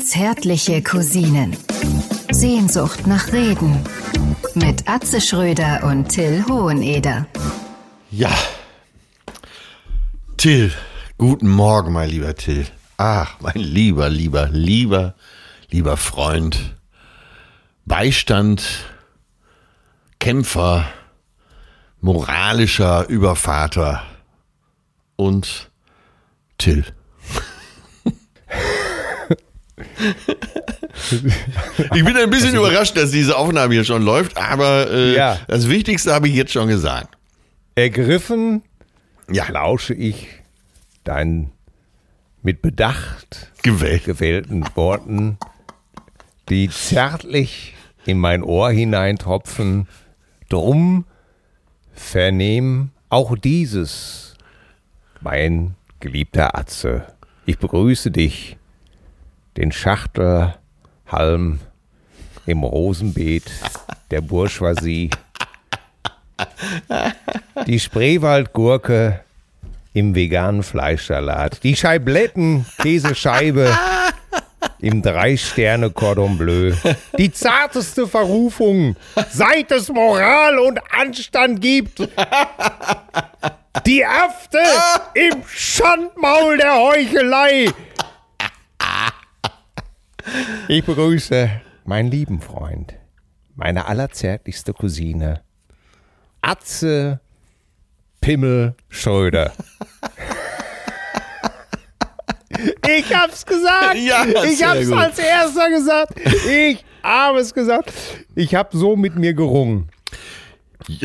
Zärtliche Cousinen. Sehnsucht nach Reden. Mit Atze Schröder und Till Hoheneder. Ja. Till, guten Morgen, mein lieber Till. Ach, mein lieber, lieber, lieber, lieber Freund. Beistand, Kämpfer, moralischer Übervater und Till. Ich bin ein bisschen überrascht, dass diese Aufnahme hier schon läuft, aber äh, Ja. das Wichtigste habe ich jetzt schon gesagt. Ergriffen Ja, lausche ich deinen mit Bedacht gewählt. gewählten Worten, die zärtlich in mein Ohr hineintropfen. Drum vernehm auch dieses, mein geliebter Atze. Ich begrüße dich, den Schachtelhalm im Rosenbeet der Bourgeoisie, die Spreewaldgurke im veganen Fleischsalat, die Scheibletten Käsescheibe im Drei-Sterne-Cordon Bleu, die zarteste Verrufung, seit es Moral und Anstand gibt, die Afte im Schandmaul der Heuchelei. Ich begrüße meinen lieben Freund, meine allerzärtlichste Cousine, Atze Pimmel Schröder. Ich hab's gesagt. Ja, ich hab's gut. als erster gesagt. Ich habe es gesagt. Ich hab so mit mir gerungen.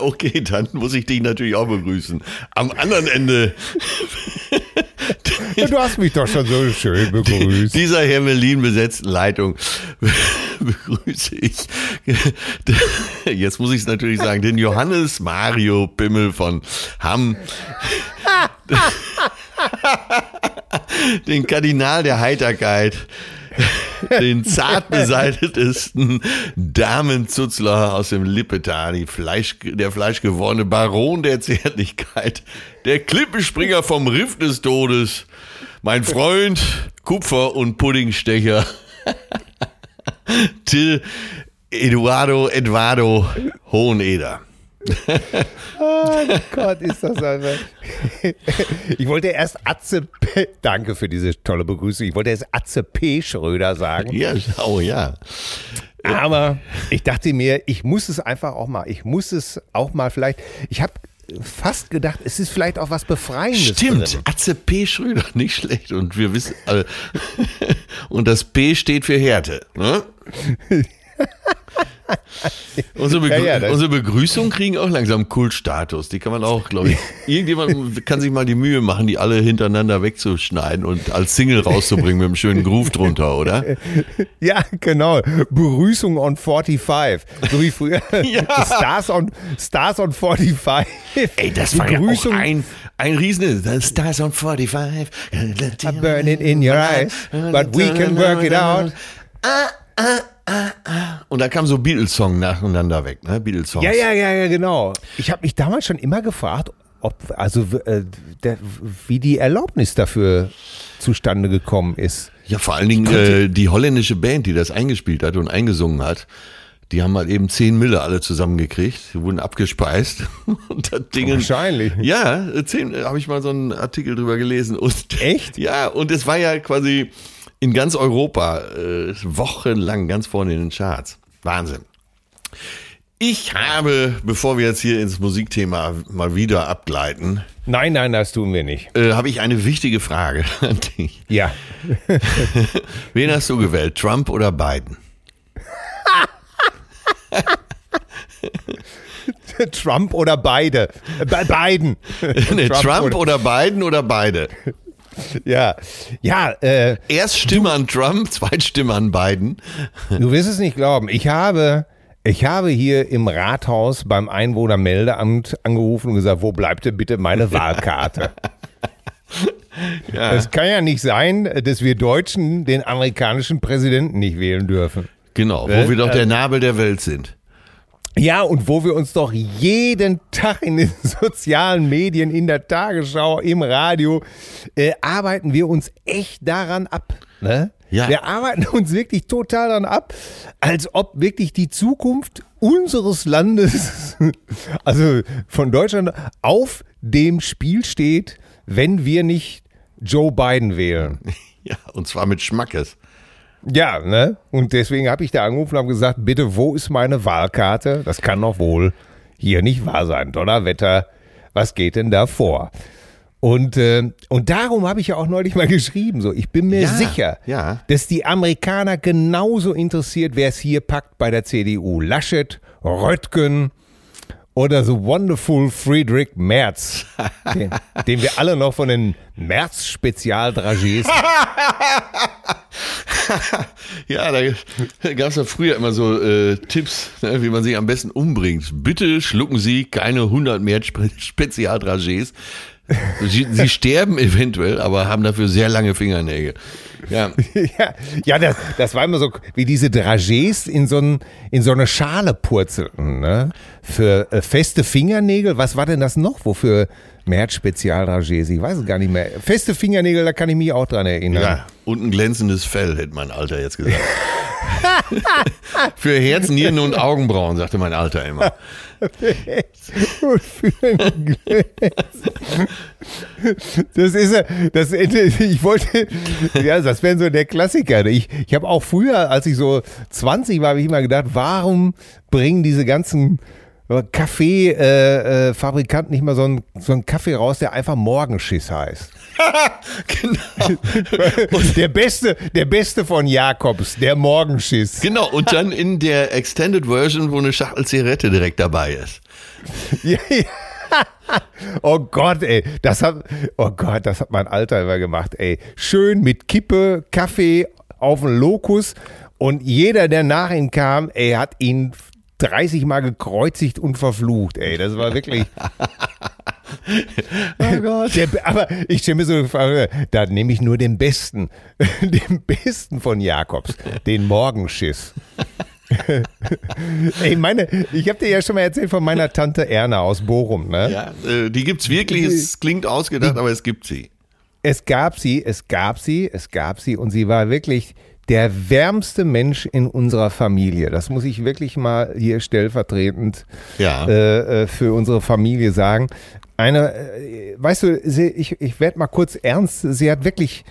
okay, dann muss ich dich natürlich auch begrüßen. Am anderen Ende Du hast mich doch schon so schön begrüßt. dieser Hermelin besetzten Leitung begrüße ich, jetzt muss ich es natürlich sagen, den Johannes Mario Pimmel von Hamm. den Kardinal der Heiterkeit. Den zart beseitigtesten Damenzuzler aus dem Lippetal, Fleisch, der fleischgewordene Baron der Zärtlichkeit, der Klippenspringer vom Riff des Todes, mein Freund, Kupfer- und Puddingstecher, Till Eduardo Eduardo Hoheneder. Oh Gott, ist das einfach. Ich wollte erst Atze P. Danke für diese tolle Begrüßung. Ich wollte erst Atze P. Schröder sagen. Ja, oh ja. Aber ich dachte mir, ich muss es einfach auch mal. Ich muss es auch mal vielleicht. Ich habe fast gedacht, es ist vielleicht auch was Befreiendes. Stimmt. Atze P. Schröder, nicht schlecht. Und wir wissen, äh, und das P steht für Härte. Ne? Unsere, Begrü Ja, ja, unsere Begrüßungen kriegen auch langsam Kultstatus. Die kann man auch, glaube ich. Irgendjemand kann sich mal die Mühe machen, die alle hintereinander wegzuschneiden und als Single rauszubringen mit einem schönen Groove drunter, oder? Ja, genau. Begrüßung on 45. So wie früher. Ja. Stars, on, Stars on 45. Ey, das war Begrüßung ja auch ein, ein Riesen. Stars on 45. are burning in your eyes, but we can work it out. Und da kam so Beatles-Song nacheinander weg, ne? Beatles-Songs. Ja, ja, ja, ja, genau. Ich habe mich damals schon immer gefragt, ob, also, äh, der, wie die Erlaubnis dafür zustande gekommen ist. Ja, vor allen Dingen äh, die holländische Band, die das eingespielt hat und eingesungen hat, die haben halt eben 10 Mille alle zusammengekriegt, die wurden abgespeist. Und das Ding. Wahrscheinlich. Ja, 10, habe ich mal so einen Artikel drüber gelesen. Und, Echt? Ja, und es war ja quasi in ganz Europa äh, wochenlang ganz vorne in den Charts. Wahnsinn. Ich habe, bevor wir jetzt hier ins Musikthema mal wieder abgleiten, Nein, nein, das tun wir nicht. äh, habe ich eine wichtige Frage an dich. Ja. Wen hast du gewählt, Trump oder Biden? Trump oder beide. Be Biden. Nee, Trump, oder, Biden oder beide? Ja. Ja, äh, Erst Stimme an Trump, Zweitstimme an Biden. du wirst es nicht glauben. Ich habe, ich habe hier im Rathaus beim Einwohnermeldeamt angerufen und gesagt, wo bleibt denn bitte meine Wahlkarte? Es kann ja nicht sein, dass wir Deutschen den amerikanischen Präsidenten nicht wählen dürfen. Genau, wo Äh, wir doch äh, der Nabel der Welt sind. Ja, und wo wir uns doch jeden Tag in den sozialen Medien, in der Tagesschau, im Radio, äh, arbeiten wir uns echt daran ab. Ne? Ja. Wir arbeiten uns wirklich total daran ab, als ob wirklich die Zukunft unseres Landes, also von Deutschland, auf dem Spiel steht, wenn wir nicht Joe Biden wählen. Ja, und zwar mit Schmackes. Ja, ne? Und deswegen habe ich da angerufen und habe gesagt, bitte, wo ist meine Wahlkarte? Das kann doch wohl hier nicht wahr sein. Donnerwetter, was geht denn da vor? Und, äh, und darum habe ich ja auch neulich mal geschrieben, so, ich bin mir Ja, sicher, ja. dass die Amerikaner genauso interessiert, wer es hier packt bei der CDU. Laschet, Röttgen oder so wonderful Friedrich Merz, den, den wir alle noch von den Merz-Spezialdragés Ja, da gab es ja früher immer so äh, Tipps, ne, wie man sich am besten umbringt. Bitte schlucken Sie keine 100 mehr Spe Spezialdragés. Sie, sie sterben eventuell, aber haben dafür sehr lange Fingernägel. Ja, ja, ja das, das war immer so, wie diese Dragés in so, ein, in so eine Schale purzelten. Ne? Für äh, feste Fingernägel, was war denn das noch? Wofür März Spezialdragés? Ich weiß es gar nicht mehr. Feste Fingernägel, da kann ich mich auch dran erinnern. ja. Und ein glänzendes Fell, hätte mein Alter jetzt gesagt. Für Herz, Nieren und Augenbrauen, sagte mein Alter immer. Und für ein Das ist das, ich wollte, ja, das wäre so der Klassiker. Ich, ich habe auch früher, als ich so 20 war, habe ich immer gedacht, warum bringen diese ganzen Kaffeefabrikanten nicht mal so einen, so einen Kaffee raus, der einfach Morgenschiss heißt. genau. Der beste, der beste von Jakobs, der Morgenschiss. Genau, und dann in der Extended Version, wo eine Schachtel Zigarette direkt dabei ist. Ja, ja. Oh Gott, ey, das hat, oh Gott, das hat mein Alter immer gemacht, ey. Schön mit Kippe, Kaffee auf den Lokus und jeder, der nach ihm kam, ey, hat ihn 30 Mal gekreuzigt und verflucht, ey. Das war wirklich. Oh Gott. Der, aber ich stelle mir so vor, da nehme ich nur den Besten, den Besten von Jakobs, den Morgenschiss. Ey, meine, ich habe dir ja schon mal erzählt von meiner Tante Erna aus Bochum, ne? Ja, äh, die gibt's wirklich, es klingt ausgedacht, aber es gibt sie. Es gab sie, es gab sie, es gab sie und sie war wirklich der wärmste Mensch in unserer Familie. Das muss ich wirklich mal hier stellvertretend Ja. äh, äh, für unsere Familie sagen. Eine, äh, weißt du, sie, ich, ich werde mal kurz ernst, sie hat wirklich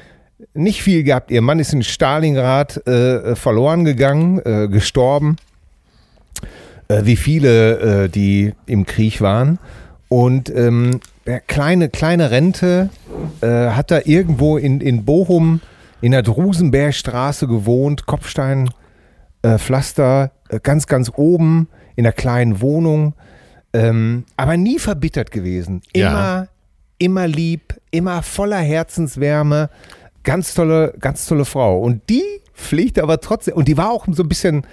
nicht viel gehabt. Ihr Mann ist in Stalingrad äh, verloren gegangen, äh, gestorben, äh, wie viele, äh, die im Krieg waren. Und ähm, kleine, kleine Rente äh, hat er irgendwo in, in Bochum in der Drusenbergstraße gewohnt, Kopfstein, äh, äh, ganz, ganz oben in einer kleinen Wohnung, ähm, aber nie verbittert gewesen. Immer, Ja. immer lieb, immer voller Herzenswärme, ganz tolle, ganz tolle Frau. Und die pflegte aber trotzdem, und die war auch so ein bisschen,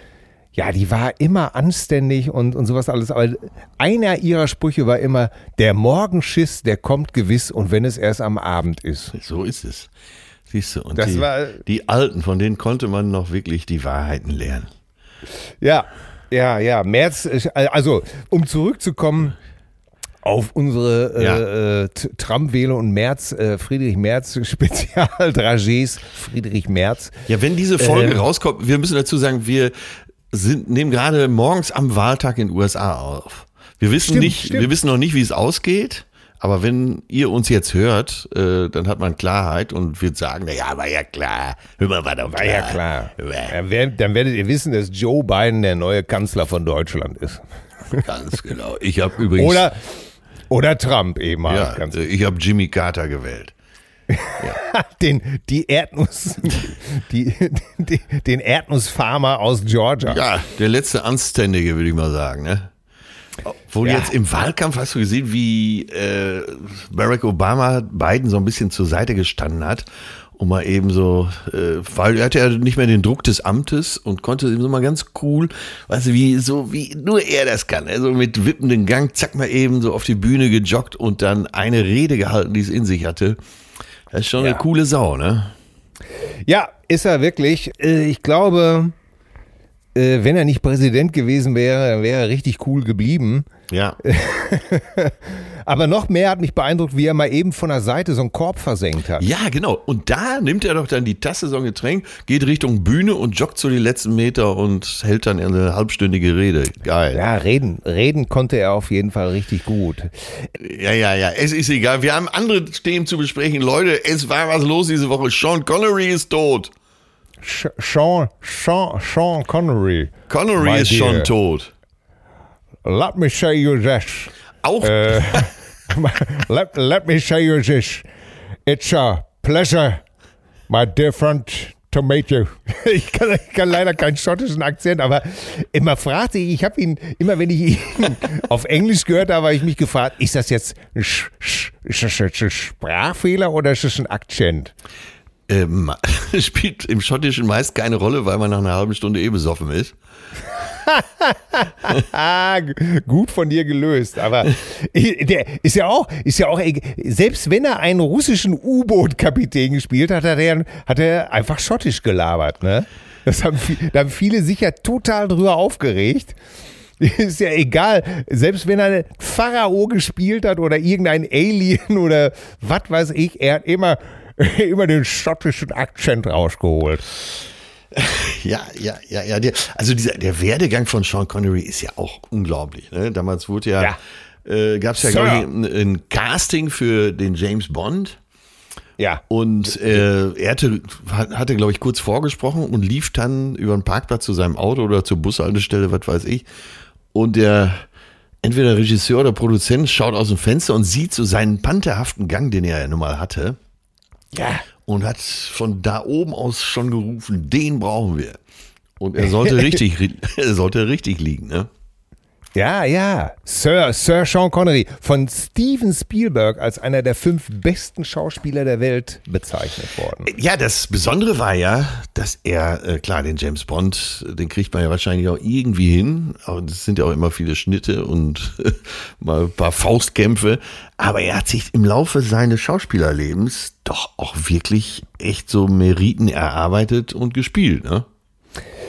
ja, die war immer anständig und, und sowas alles. Aber einer ihrer Sprüche war immer, der Morgenschiss, der kommt gewiss und wenn es erst am Abend ist. So ist es. Siehst du, und Das die, war- die Alten, von denen konnte man noch wirklich die Wahrheiten lernen. Ja, ja, ja. März, also um zurückzukommen auf unsere äh, Ja. äh, Trump-Wähler und Merz, äh, Friedrich Merz, Spezialdragés, Friedrich Merz. Ja, wenn diese Folge Ähm. rauskommt, wir müssen dazu sagen, wir sind, nehmen gerade morgens am Wahltag in den USA auf. Wir wissen Stimmt, nicht, stimmt. wir wissen noch nicht, wie es ausgeht. Aber wenn ihr uns jetzt hört, äh, dann hat man Klarheit und wird sagen, na ja, war ja klar. Hör mal, war doch War ja klar. Dann werdet, dann werdet ihr wissen, dass Joe Biden der neue Kanzler von Deutschland ist. Ganz genau. Ich habe übrigens, Oder, oder Trump eben ja, Ganz, äh, ich habe Jimmy Carter gewählt. den, die Erdnuss, die, die, den Erdnussfarmer aus Georgia. Ja, der letzte Anständige, würde ich mal sagen. Ne? Obwohl Ja. jetzt im Wahlkampf hast du gesehen, wie äh, Barack Obama Biden so ein bisschen zur Seite gestanden hat, um mal eben so, äh, weil er hatte ja nicht mehr den Druck des Amtes und konnte eben so mal ganz cool, weißt du, wie so wie nur er das kann, also mit wippendem Gang, zack mal eben so auf die Bühne gejoggt und dann eine Rede gehalten, die es in sich hatte. Das ist schon Ja. eine coole Sau, ne? Ja, ist er wirklich. Äh, Ich glaube, äh, wenn er nicht Präsident gewesen wäre, dann wäre er richtig cool geblieben. Ja. Aber noch mehr hat mich beeindruckt, wie er mal eben von der Seite so einen Korb versenkt hat. Ja, genau. Und da nimmt er doch dann die Tasse, so ein Getränk, geht Richtung Bühne und joggt so die letzten Meter und hält dann eine halbstündige Rede. Geil. Ja, reden, reden konnte er auf jeden Fall richtig gut. Ja, ja, ja. Es ist egal. Wir haben andere Themen zu besprechen. Leute, es war was los diese Woche. Sean Connery ist tot. Sean, Sean, Sean Connery. Connery ist dear. schon tot. Let me say you this. Auch Uh, let, let me say you this. It's a pleasure, my dear friend, to meet you. Ich kann, ich kann leider keinen schottischen Akzent, aber immer fragte ich, ich habe ihn, immer wenn ich ihn auf Englisch gehört habe, habe ich mich gefragt, ist das jetzt ein, Sch, Sch, ist das jetzt ein Sprachfehler oder ist das ein Akzent? Ähm, spielt im Schottischen meist keine Rolle, weil man nach einer halben Stunde eh besoffen ist. Gut von dir gelöst. Aber der ist ja auch, ist ja auch, selbst wenn er einen russischen U-Boot-Kapitän gespielt hat, hat er, hat er einfach schottisch gelabert, ne? Das haben, da haben viele sich ja total drüber aufgeregt. Ist ja egal, selbst wenn er Pharao gespielt hat oder irgendein Alien oder was weiß ich, er hat immer, immer den schottischen Akzent rausgeholt. Ja, ja, ja, ja. Der, also dieser, der Werdegang von Sean Connery ist ja auch unglaublich. Ne? Damals wurde ja, Ja. Äh, gab es ja, glaube ich, ein, ein Casting für den James Bond. Ja. Und äh, er hatte, hatte glaube ich, kurz vorgesprochen und lief dann über den Parkplatz zu seinem Auto oder zur Bushaltestelle, was weiß ich. Und der entweder Regisseur oder Produzent schaut aus dem Fenster und sieht so seinen pantherhaften Gang, den er ja nun mal hatte, Ja. und hat von da oben aus schon gerufen, den brauchen wir. Und er sollte richtig, er sollte richtig liegen, ne? Ja, ja. Sir, Sir Sean Connery von Steven Spielberg als einer der fünf besten Schauspieler der Welt bezeichnet worden. Ja, das Besondere war ja, dass er, äh, klar, den James Bond, den kriegt man ja wahrscheinlich auch irgendwie hin. Es sind ja auch immer viele Schnitte und mal ein paar Faustkämpfe. Aber er hat sich im Laufe seines Schauspielerlebens doch auch wirklich echt so Meriten erarbeitet und gespielt, ne?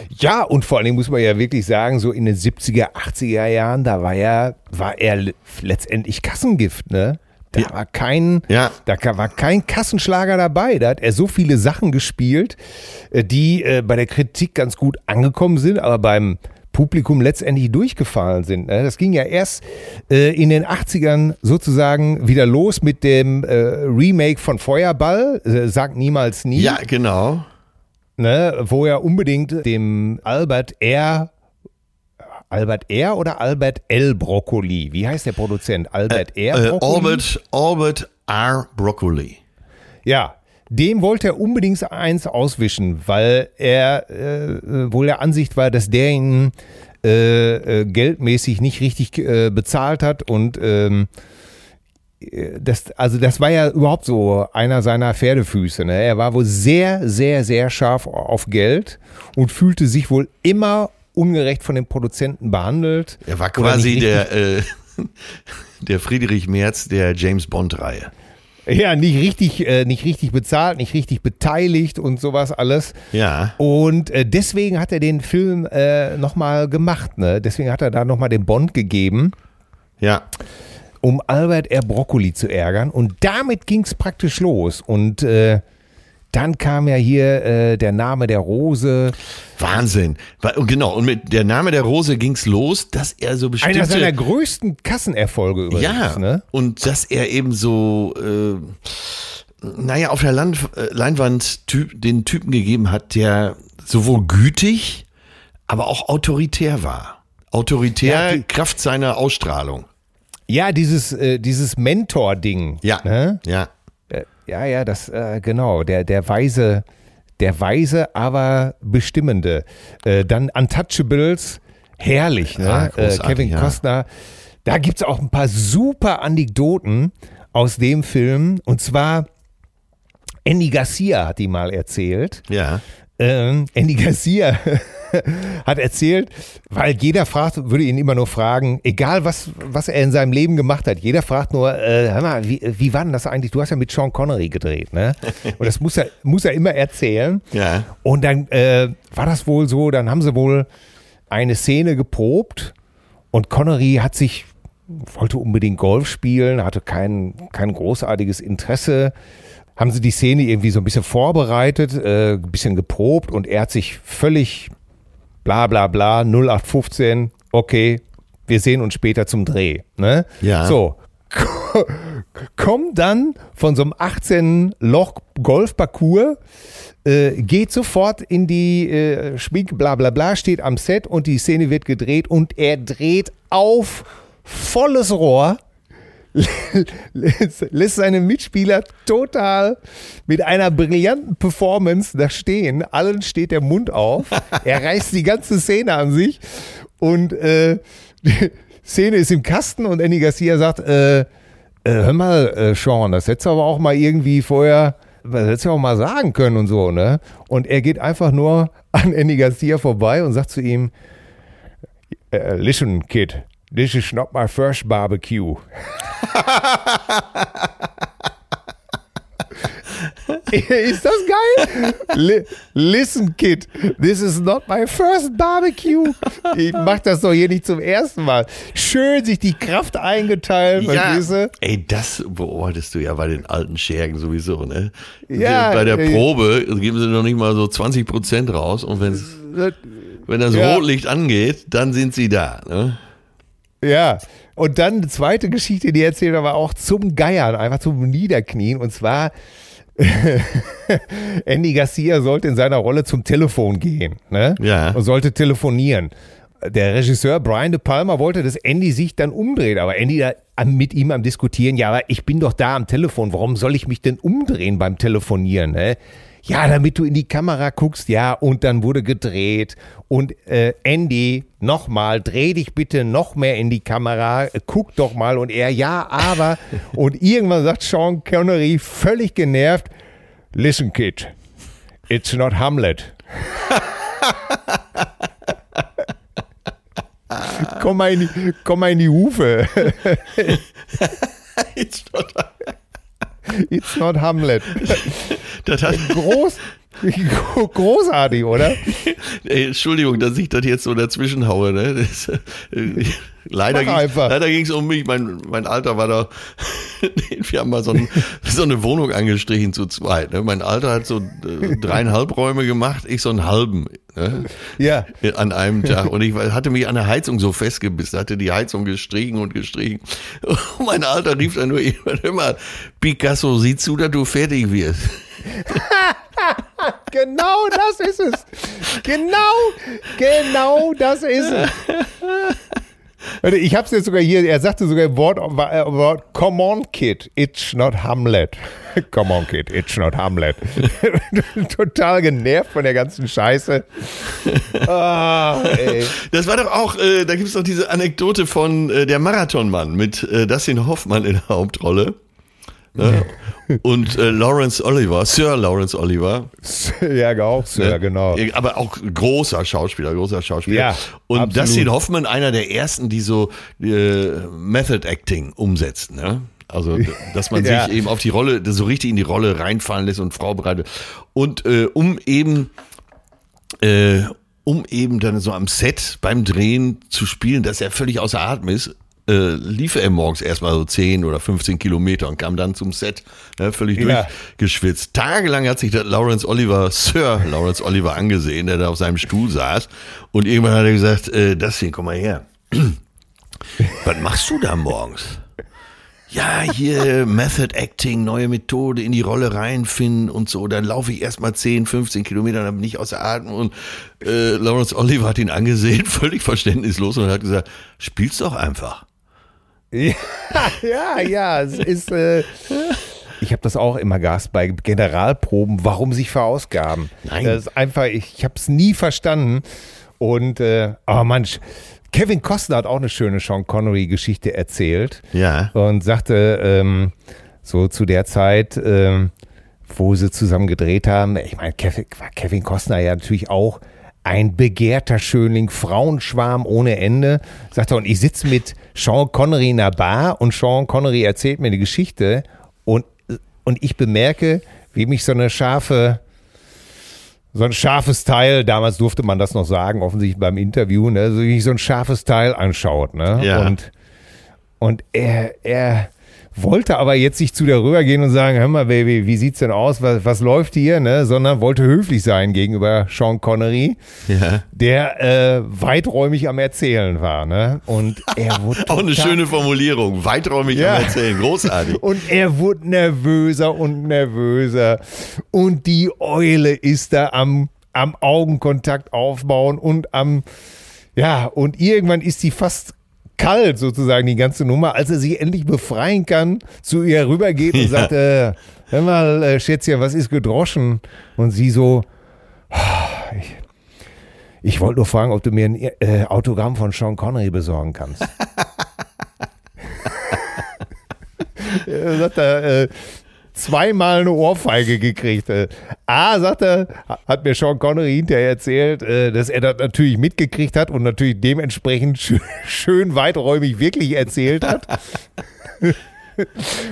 Ja, und vor allen Dingen muss man ja wirklich sagen, so in den 70er, 80er Jahren, da war er, war er le- letztendlich Kassengift, ne? Da Ja. war kein, Ja. da war kein Kassenschlager dabei. Da hat er so viele Sachen gespielt, äh, die äh, bei der Kritik ganz gut angekommen sind, aber beim Publikum letztendlich durchgefallen sind. Ne? Das ging ja erst äh, in den 80ern sozusagen wieder los mit dem Remake von Feuerball, äh, Sag niemals nie Ja, genau. Ne, wo er unbedingt dem Albert R. Albert R. oder Albert L. Broccoli? Wie heißt der Produzent? Albert R. Äh, Broccoli? Albert, Albert R. Broccoli. Ja, dem wollte er unbedingt eins auswischen, weil er äh, wohl der Ansicht war, dass der ihn äh, äh, geldmäßig nicht richtig äh, bezahlt hat und ähm, äh, das, also das war ja überhaupt so einer seiner Pferdefüße. Ne? Er war wohl sehr, sehr, sehr scharf auf Geld und fühlte sich wohl immer ungerecht von den Produzenten behandelt. Er war quasi der, äh, der Friedrich Merz der James Bond-Reihe. Ja, nicht richtig, äh, nicht richtig bezahlt, nicht richtig beteiligt und sowas alles. Ja. Und äh, deswegen hat er den Film äh, nochmal gemacht. Ne? Deswegen hat er da nochmal den Bond gegeben, Ja. Um Albert R. Broccoli zu ärgern. Und damit ging es praktisch los. Und äh, dann kam ja hier äh, der Name der Rose. Wahnsinn. Genau, und mit der Name der Rose ging's los, dass er so bestimmte... Einer seiner größten Kassenerfolge übrigens. ja, Ne? und dass er eben so, äh, naja, auf der Land, äh, Leinwand typ, den Typen gegeben hat, der sowohl gütig, aber auch autoritär war. Autoritär Ja, die- Kraft seiner Ausstrahlung. Ja, dieses, äh, dieses Mentor-Ding. Ja, Ne? ja. Äh, Ja, ja, das, äh, genau, der, der weise, der weise, aber bestimmende. Äh, dann Untouchables, herrlich, ne? Ah, äh, Kevin ja. Costner. Da gibt es auch ein paar super Anekdoten aus dem Film. Und zwar, Andy Garcia hat die mal erzählt. Ja. Ähm, Andy Garcia hat erzählt, weil jeder fragt, würde ihn immer nur fragen, egal was, was er in seinem Leben gemacht hat, jeder fragt nur, äh, hör mal, wie, wie war denn das eigentlich? Du hast ja mit Sean Connery gedreht, ne? Und das muss er, muss er immer erzählen. Ja. Und dann äh, war das wohl so, dann haben sie wohl eine Szene geprobt und Connery hat sich, wollte unbedingt Golf spielen, hatte kein, kein großartiges Interesse. Haben sie die Szene irgendwie so ein bisschen vorbereitet, äh, ein bisschen geprobt und er hat sich völlig bla bla bla 0815, okay, wir sehen uns später zum Dreh. Ne? Ja. So, kommt dann von so einem 18 Loch Golfparcours, äh, geht sofort in die äh, Schmink, bla bla bla, steht am Set und die Szene wird gedreht und er dreht auf volles Rohr, lässt, seine Mitspieler total mit einer brillanten Performance da stehen. Allen steht der Mund auf. Er reißt die ganze Szene an sich und äh, die Szene ist im Kasten und Andy Garcia sagt, äh, äh, hör mal, äh, Sean, das hättest du aber auch mal irgendwie vorher, das hättest du auch mal sagen können und so, ne? Und er geht einfach nur an Andy Garcia vorbei und sagt zu ihm, äh, listen, kid, this is not my first barbecue. ist das geil? Li listen, Kid, this is not my first barbecue. Ich mach das doch hier nicht zum ersten Mal. Schön sich die Kraft eingeteilt, Ja, ey, das beobachtest du ja bei den alten Schergen sowieso, ne? Ja, bei der äh, Probe geben sie noch nicht mal so 20 Prozent raus und wenn's, wenn das Ja. Rotlicht angeht, dann sind sie da, ne? Ja. Und dann eine zweite Geschichte, die erzählt er aber auch zum Geiern, einfach zum Niederknien. Und zwar, Andy Garcia sollte in seiner Rolle zum Telefon gehen ne? Ja. und sollte telefonieren. Der Regisseur Brian De Palma wollte, dass Andy sich dann umdreht, aber Andy da mit ihm am Diskutieren, ja, aber ich bin doch da am Telefon, warum soll ich mich denn umdrehen beim Telefonieren? Ne? Ja, damit du in die Kamera guckst, ja, und dann wurde gedreht und äh, Andy, nochmal, dreh dich bitte noch mehr in die Kamera, äh, guck doch mal und er, ja, aber und irgendwann sagt Sean Connery völlig genervt, listen kid, it's not Hamlet. komm, mal in die, komm mal in die Hufe. It's not Hamlet. Das hat, Groß, großartig, oder? ey, Entschuldigung, dass ich das jetzt so dazwischen haue, ne? Das, äh, leider ging es um mich. Mein, mein Alter war da. Wir haben mal so, ein, so eine Wohnung angestrichen zu zweit. Ne? Mein Alter hat so äh, dreieinhalb Räume gemacht, ich so einen halben. Ne? Ja. an einem Tag und ich hatte mich an der Heizung so festgebissen, hatte die Heizung gestrichen und gestrichen. Und mein Alter rief dann nur immer, Picasso, sieh zu, dass du fertig wirst. Genau das ist es. Genau, genau das ist es. Ich habe es jetzt sogar hier, er sagte sogar Wort, äh, Wort Come on, Kid, it's not Hamlet. Come on, Kid, it's not Hamlet. Total genervt von der ganzen Scheiße. Ah. Das war doch auch, äh, da gibt es doch diese Anekdote von äh, der Marathonmann mit äh, Dustin Hoffmann in der Hauptrolle. Ne? Und äh, Lawrence Oliver, Sir Lawrence Oliver, Ja, auch, Sir, genau. aber auch großer Schauspieler, großer Schauspieler. Ja, und absolut. Dustin Hoffmann, einer der ersten, die so äh, Method Acting umsetzt, ne? Also, dass man Ja. sich eben auf die Rolle, so richtig in die Rolle reinfallen lässt und Frau bereitet. Und äh, um eben, äh, um eben dann so am Set beim Drehen zu spielen, dass er völlig außer Atem ist, äh, lief er morgens erstmal so 10 oder 15 Kilometer und kam dann zum Set, ne, völlig Ja. durchgeschwitzt. Tagelang hat sich der Lawrence Oliver, Sir Lawrence Oliver angesehen, der da auf seinem Stuhl saß. Und irgendwann hat er gesagt, äh, das hier, komm mal her. Was machst du da morgens? Ja, hier Method Acting, neue Methode, in die Rolle reinfinden und so. Dann laufe ich erstmal 10, 15 Kilometer, dann bin ich außer Atem. Und äh, Lawrence Oliver hat ihn angesehen, völlig verständnislos und hat gesagt, spiel's doch einfach. Ja, ja, ja, es ist. Äh, ich habe das auch immer gehasst bei Generalproben, warum sich verausgaben. Nein. Das ist einfach, ich, ich habe es nie verstanden. Und, äh, aber manch, Kevin Costner hat auch eine schöne Sean Connery-Geschichte erzählt. Ja. Und sagte, ähm, so zu der Zeit, ähm, wo sie zusammen gedreht haben, ich meine, Kevin, war Kevin Costner ja natürlich auch ein begehrter Schönling, Frauenschwarm ohne Ende. Sagt er, und ich sitze mit Sean Connery in der Bar und Sean Connery erzählt mir eine Geschichte und, und ich bemerke, wie mich so eine scharfe so ein scharfes Teil, damals durfte man das noch sagen, offensichtlich beim Interview, ne, so, wie so ein scharfes Teil anschaut, ne? Ja. Und, und er, er wollte aber jetzt nicht zu der rübergehen und sagen, hör mal, Baby, wie sieht's denn aus? Was, was läuft hier? Ne? Sondern wollte höflich sein gegenüber Sean Connery, Ja. der äh, weiträumig am Erzählen war. Ne? Und er wurde Auch eine schöne Formulierung. Weiträumig Ja. am Erzählen. Großartig. Und er wurde nervöser und nervöser. Und die Eule ist da am, am Augenkontakt aufbauen und am, ja, und irgendwann ist sie fast kalt sozusagen, die ganze Nummer, als er sich endlich befreien kann, zu ihr rübergeht und Ja. sagt, äh, hör mal, äh, Schätzchen, was ist gedroschen? Und sie so, "Ah, ich, ich wollte nur fragen, ob du mir ein äh, Autogramm von Sean Connery besorgen kannst. Er sagt er, äh, zweimal eine Ohrfeige gekriegt. Äh, A, sagt er, hat mir Sean Connery hinterher erzählt, äh, dass er das natürlich mitgekriegt hat und natürlich dementsprechend schön, schön weiträumig wirklich erzählt hat.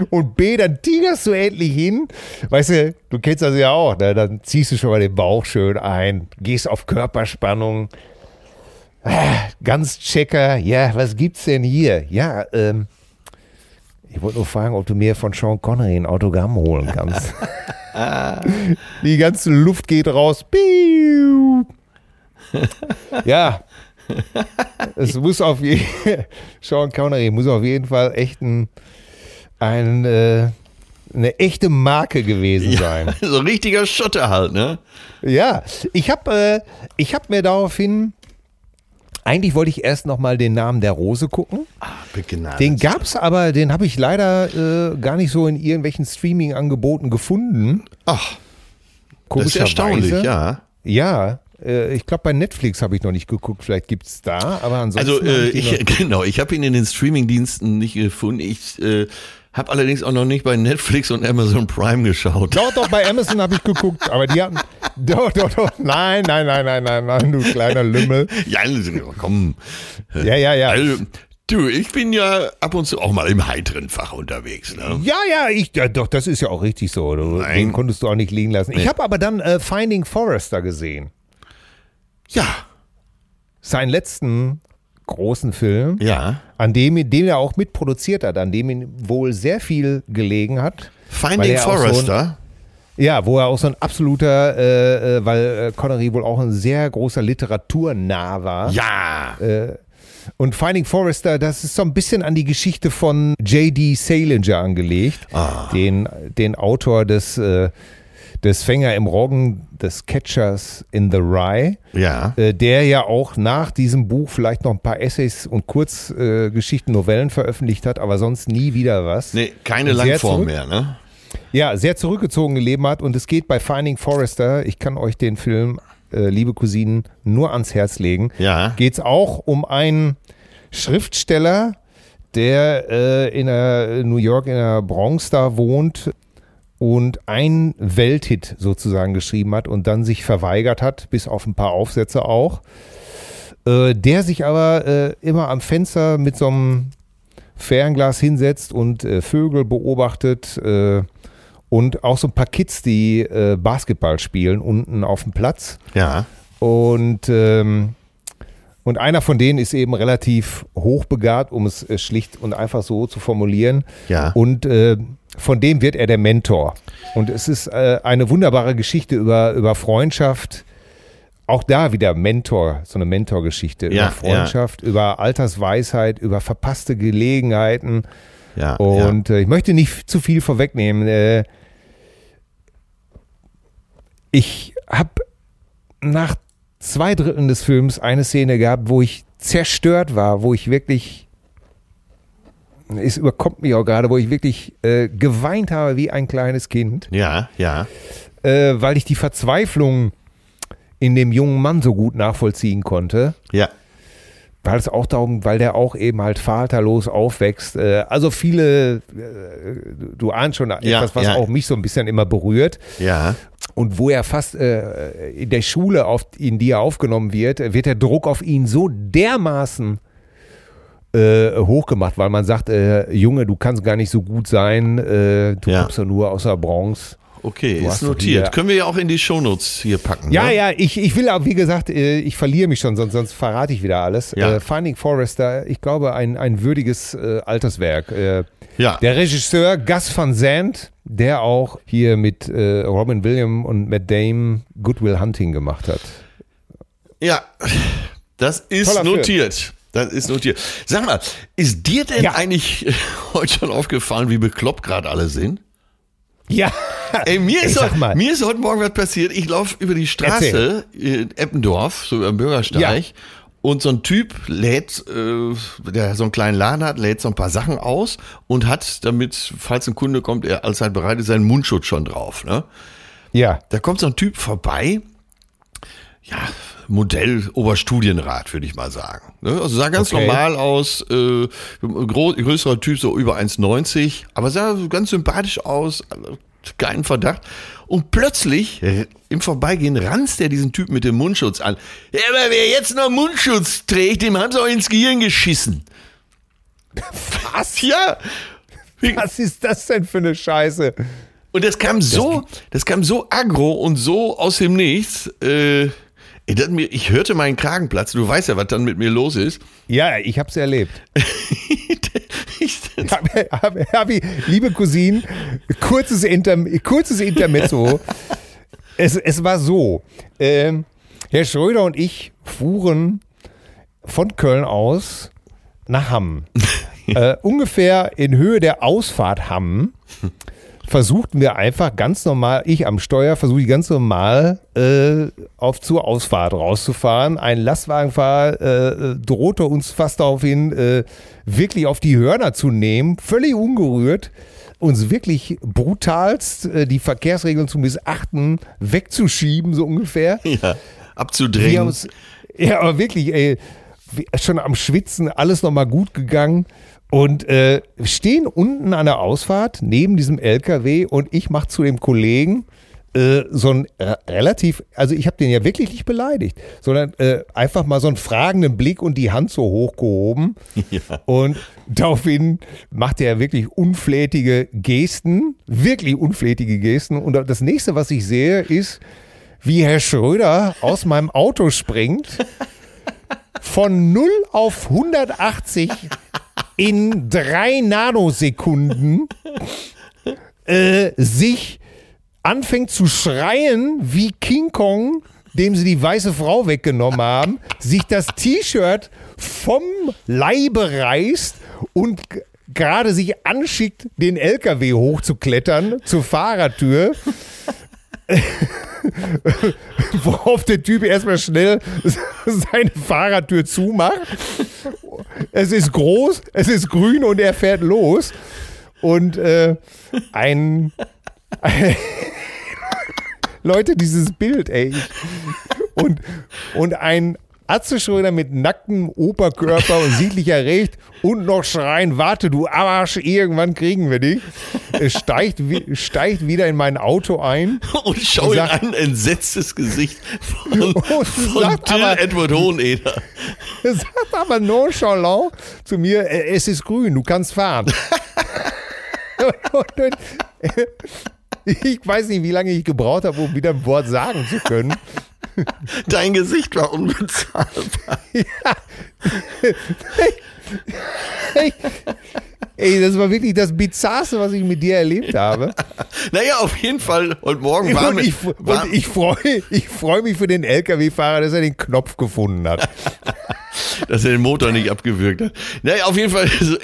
Und B, dann tigerst du endlich hin. Weißt du, du kennst das ja auch, ne? dann ziehst du schon mal den Bauch schön ein, gehst auf Körperspannung. Ah, Ganz checker, ja, was gibt's denn hier? Ja, ähm, ich wollte nur fragen, ob du mir von Sean Connery ein Autogramm holen kannst. Die ganze Luft geht raus. Ja. Es muss auf jeden Sean Connery muss auf jeden Fall echt ein, ein äh, eine echte Marke gewesen sein. So ein richtiger Schotter halt, ne? Ja, ich habe äh, ich hab mir daraufhin eigentlich wollte ich erst noch mal den Namen der Rose gucken. Ah, begnadet. Den gab's aber, den habe ich leider äh, gar nicht so in irgendwelchen Streaming-Angeboten gefunden. Ach, das ist erstaunlich, ja. Ja, äh, ich glaube bei Netflix habe ich noch nicht geguckt, vielleicht gibt's da, aber ansonsten. Also äh, ich, genau, ich habe ihn in den Streamingdiensten nicht gefunden. Ich äh, habe allerdings auch noch nicht bei Netflix und Amazon Prime geschaut. Doch, doch, bei Amazon habe ich geguckt, aber die hatten. Doch, doch, doch. Nein, nein, nein, nein, nein, nein, du kleiner Lümmel. Ja, komm. Ja, ja, ja. Also, du, ich bin ja ab und zu auch mal im heiteren Fach unterwegs. Ne? Ja, ja, ich, ja, doch, das ist ja auch richtig so. Du, Nein. den konntest du auch nicht liegen lassen. Ich habe aber dann äh, Finding Forrester gesehen. Ja, Seinen letzten großen Film, ja. an dem, den er auch mitproduziert hat, an dem ihm wohl sehr viel gelegen hat. Finding er auch so ein- Forrester. Ja, wo er auch so ein absoluter, äh, äh, weil äh, Connery wohl auch ein sehr großer Literaturnah war. ja. Und Finding Forrester, das ist so ein bisschen an die Geschichte von J.D. Salinger angelegt, Ah. den, den Autor des, äh, des Fänger im Roggen, des Catchers in the Rye, ja. äh, der ja auch nach diesem Buch vielleicht noch ein paar Essays und Kurzgeschichten, äh, Novellen veröffentlicht hat, aber sonst nie wieder was. Nee, keine Langform mehr, ne? Ja, sehr zurückgezogen gelebt hat und es geht bei Finding Forrester, ich kann euch den Film, äh, liebe Cousinen, nur ans Herz legen. Ja. Geht es auch um einen Schriftsteller, der äh, in der New York in der Bronx da wohnt und ein Welthit sozusagen geschrieben hat und dann sich verweigert hat, bis auf ein paar Aufsätze auch. Äh, der sich aber äh, immer am Fenster mit so einem Fernglas hinsetzt und äh, Vögel beobachtet äh, und auch so ein paar Kids, die äh, Basketball spielen unten auf dem Platz. Ja. Und, ähm, und einer von denen ist eben relativ hochbegabt, um es äh, schlicht und einfach so zu formulieren. Ja. Und äh, von dem wird er der Mentor. Und es ist äh, eine wunderbare Geschichte über, über Freundschaft. Auch da wieder Mentor, so eine Mentorgeschichte Ja, über Freundschaft, über Altersweisheit, über verpasste Gelegenheiten. Ja. Und äh, ich möchte nicht zu viel vorwegnehmen. Äh, ich habe nach zwei Dritteln des Films eine Szene gehabt, wo ich zerstört war, wo ich wirklich, es überkommt mich auch gerade, wo ich wirklich äh, geweint habe wie ein kleines Kind, ja, ja. äh, weil ich die Verzweiflung in dem jungen Mann so gut nachvollziehen konnte. Ja. Weil es auch darum, weil der auch eben halt vaterlos aufwächst. Äh, Also viele, äh, du ahnst schon etwas, was ja. auch mich so ein bisschen immer berührt. Ja. Und wo er fast äh, in der Schule, auf, in die er aufgenommen wird, wird der Druck auf ihn so dermaßen äh, hochgemacht, weil man sagt, äh, Junge, du kannst gar nicht so gut sein, äh, du Ja. kommst ja nur aus der Bronx. Okay, Du ist notiert. Können wir ja auch in die Shownotes hier packen. Ja, ne? ja, ich, ich will auch, wie gesagt, äh, ich verliere mich schon, sonst, sonst verrate ich wieder alles. Ja. Äh, Finding Forrester, ich glaube, ein, ein würdiges Alterswerk. Ja. Der Regisseur Gus Van Sant, der auch hier mit Robin Williams und Matt Damon Good Will Hunting gemacht hat. Ja, das ist Toller Film. Das ist notiert. Sag mal, ist dir denn Ja. eigentlich heute schon aufgefallen, wie bekloppt gerade alle sind? Ja, Ey, mir ist, heute, mal. mir ist heute Morgen was passiert. Ich laufe über die Straße in Eppendorf, so über den Bürgersteig. Und so ein Typ lädt, äh, der so einen kleinen Laden hat, lädt so ein paar Sachen aus und hat damit, falls ein Kunde kommt, er allzeit bereit ist, seinen Mundschutz schon drauf. Ne? ja, Da kommt so ein Typ vorbei, ja, Modell Oberstudienrat, würde ich mal sagen. Ne? Also sah ganz Okay. normal aus, äh, größerer Typ, so über 1,90, aber sah ganz sympathisch aus, keinen Verdacht. Und plötzlich, äh, im Vorbeigehen, ranzt er diesen Typen mit dem Mundschutz an. Ja, aber wer jetzt noch Mundschutz trägt, dem haben sie auch ins Gehirn geschissen. Was? Ja. was ist das denn für eine Scheiße? Und das kam so, das kam so aggro und so aus dem Nichts. Äh, ich hörte meinen Kragenplatz. Du weißt ja, was dann mit mir los ist. Ja, ich hab's erlebt. ich, Hab, hab, hab ich, liebe Cousinen, kurzes, Inter, kurzes Intermezzo. es, es war so, ähm, Herr Schröder und ich fuhren von Köln aus nach Hamm. äh, ungefähr in Höhe der Ausfahrt Hamm versuchten wir einfach ganz normal, ich am Steuer versuche ich ganz normal äh, auf zur Ausfahrt rauszufahren. Ein Lastwagenfahrer äh, drohte uns fast darauf hin, äh, wirklich auf die Hörner zu nehmen, völlig ungerührt, uns wirklich brutalst äh, die Verkehrsregeln zu missachten, wegzuschieben, so ungefähr. ja, Wir abzudrängen. uns, ja, aber wirklich, ey, schon am Schwitzen, alles nochmal gut gegangen. Und äh, stehen unten an der Ausfahrt neben diesem LKW und ich mache zu dem Kollegen äh, so ein äh, relativ, also ich habe den ja wirklich nicht beleidigt, sondern äh, einfach mal so einen fragenden Blick und die Hand so hochgehoben. Und daraufhin macht er wirklich unflätige Gesten, wirklich unflätige Gesten. Und das nächste, was ich sehe, ist, wie Herr Schröder aus meinem Auto springt, von 0 auf 180 in drei Nanosekunden äh, sich anfängt zu schreien wie King Kong, dem sie die weiße Frau weggenommen haben, sich das T-Shirt vom Leibe reißt und gerade sich anschickt, den LKW hochzuklettern zur Fahrertür. Worauf der Typ erstmal schnell seine Fahrertür zumacht. Es ist groß, es ist grün und er fährt los. Und äh, ein, Leute, dieses Bild, ey. Ich, und, und ein Atze Schröder mit nacktem Oberkörper und sichtlich erregt und noch schreien, warte du Arsch, irgendwann kriegen wir dich. Steigt, steigt wieder in mein Auto ein. und schau in sagt- ein entsetztes Gesicht von, Und von sagt Till aber- Edward Hoheneder. Er sagt aber nonchalant zu mir, es ist grün, du kannst fahren. und, und, ich weiß nicht, wie lange ich gebraucht habe, um wieder ein Wort sagen zu können. Dein Gesicht war unbezahlbar. Ey, ey, das war wirklich das Bizarrste, was ich mit dir erlebt habe. Naja, auf jeden Fall, heute Morgen war, Und ich, war, und ich freue ich freu mich für den LKW-Fahrer, dass er den Knopf gefunden hat. dass er den Motor nicht abgewürgt hat. Naja, auf jeden Fall, so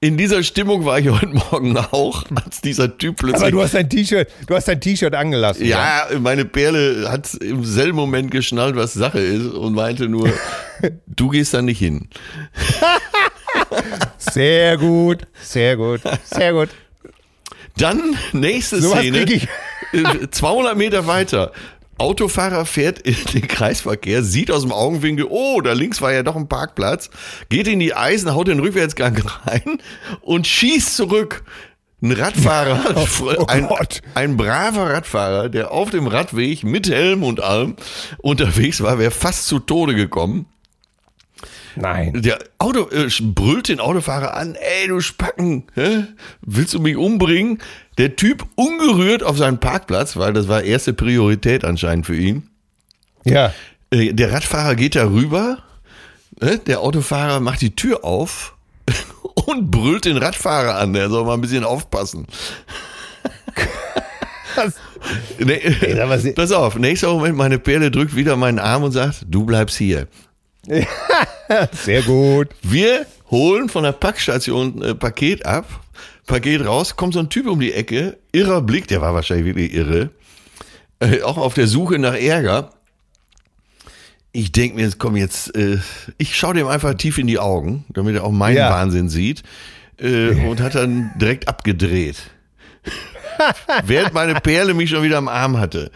in, dieser Stimmung war ich heute Morgen auch, als dieser Typ plötzlich. Aber du hast dein T-Shirt, du hast dein T-Shirt angelassen. ja, meine Perle hat im selben Moment geschnallt, was Sache ist und meinte nur, du gehst da nicht hin. Sehr gut, sehr gut, sehr gut. Dann nächste Sowas Szene, krieg ich. äh, 200 Meter weiter. Autofahrer fährt in den Kreisverkehr, sieht aus dem Augenwinkel, oh, da links war ja doch ein Parkplatz, geht in die Eisen, haut den Rückwärtsgang rein und schießt zurück. Ein Radfahrer, oh ein, ein braver Radfahrer, der auf dem Radweg mit Helm und allem unterwegs war, wäre fast zu Tode gekommen. Nein. Der Auto äh, brüllt den Autofahrer an, ey, du Spacken, hä? willst du mich umbringen? Der Typ ungerührt auf seinen Parkplatz, weil das war erste Priorität anscheinend für ihn. Ja. Äh, Der Radfahrer geht da rüber, ne? der Autofahrer macht die Tür auf und brüllt den Radfahrer an, der soll mal ein bisschen aufpassen. Nee, Sie- pass auf, nächster Moment, meine Perle drückt wieder meinen Arm und sagt, du bleibst hier. Sehr gut. Wir holen von der Packstation äh, Paket ab, Paket raus, kommt so ein Typ um die Ecke, irrer Blick, der war wahrscheinlich wirklich irre, äh, auch auf der Suche nach Ärger. Ich denke mir, komm jetzt, äh, ich schaue dem einfach tief in die Augen, damit er auch meinen Ja. Wahnsinn sieht äh, und hat dann direkt abgedreht. Während meine Perle mich schon wieder am Arm hatte.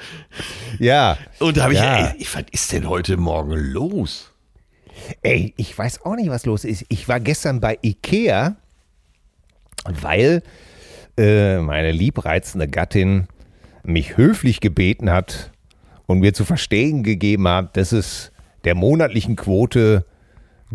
Ja. Und da habe ich, Ja. ey, was ist denn heute Morgen los? Ey, ich weiß auch nicht, was los ist. Ich war gestern bei Ikea, weil äh, meine liebreizende Gattin mich höflich gebeten hat und mir zu verstehen gegeben hat, dass es der monatlichen Quote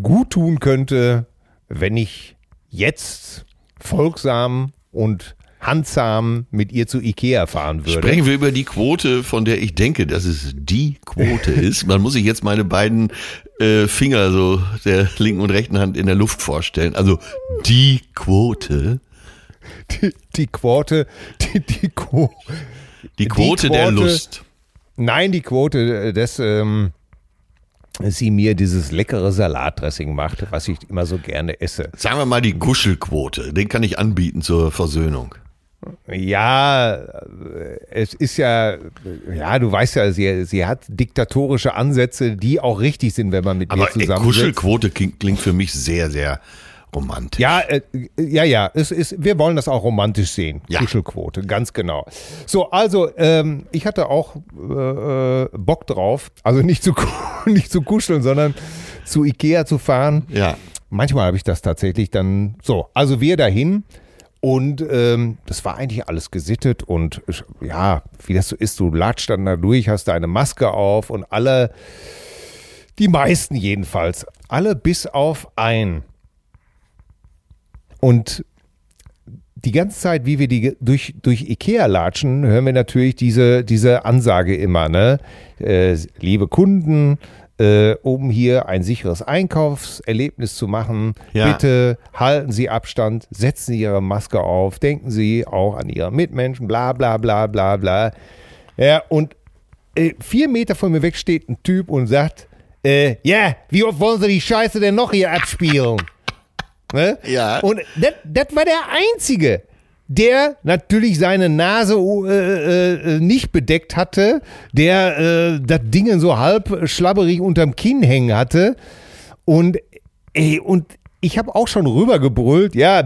gut tun könnte, wenn ich jetzt folgsam und handsam mit ihr zu Ikea fahren würde. Sprechen wir über die Quote, von der ich denke, dass es die Quote ist. Man muss sich jetzt meine beiden äh, Finger so der linken und rechten Hand in der Luft vorstellen. Also die Quote, die, die Quote, die, die Quo die Quote, der Quote- Lust. Nein, die Quote, dass ähm, sie mir dieses leckere Salatdressing macht, was ich immer so gerne esse. Sagen wir mal die Kuschelquote. Den kann ich anbieten zur Versöhnung. Ja, äh, es ist ja, ja, du weißt ja, sie, sie hat diktatorische Ansätze, die auch richtig sind, wenn man mit Aber ihr zusammen Kuschelquote klingt, klingt für mich sehr, sehr romantisch. Ja, äh, ja, ja, es ist, wir wollen das auch romantisch sehen. Ja. Kuschelquote, ganz genau. So, also, ähm, ich hatte auch äh, Bock drauf, also nicht zu, nicht zu kuscheln, sondern zu Ikea zu fahren. Ja. Manchmal habe ich das tatsächlich dann so. Also wir dahin und ähm, das war eigentlich alles gesittet und ja, wie das so ist, du latscht dann da durch, hast deine Maske auf und alle, die meisten jedenfalls, alle bis auf ein. Und die ganze Zeit, wie wir die durch, durch Ikea latschen, hören wir natürlich diese, diese Ansage immer, ne? Äh, liebe Kunden, äh, um hier ein sicheres Einkaufserlebnis zu machen, Ja. bitte halten Sie Abstand, setzen Sie Ihre Maske auf, denken Sie auch an Ihre Mitmenschen, bla bla bla bla bla. Ja, und äh, vier Meter von mir weg steht ein Typ und sagt, äh, ja, wie oft wollen Sie die Scheiße denn noch hier abspielen? Ne? Ja. Und das war der Einzige, der natürlich seine Nase äh, äh, nicht bedeckt hatte, der äh, das Ding so halb schlabberig unterm Kinn hängen hatte. Und, ey, und ich habe auch schon rübergebrüllt, ja,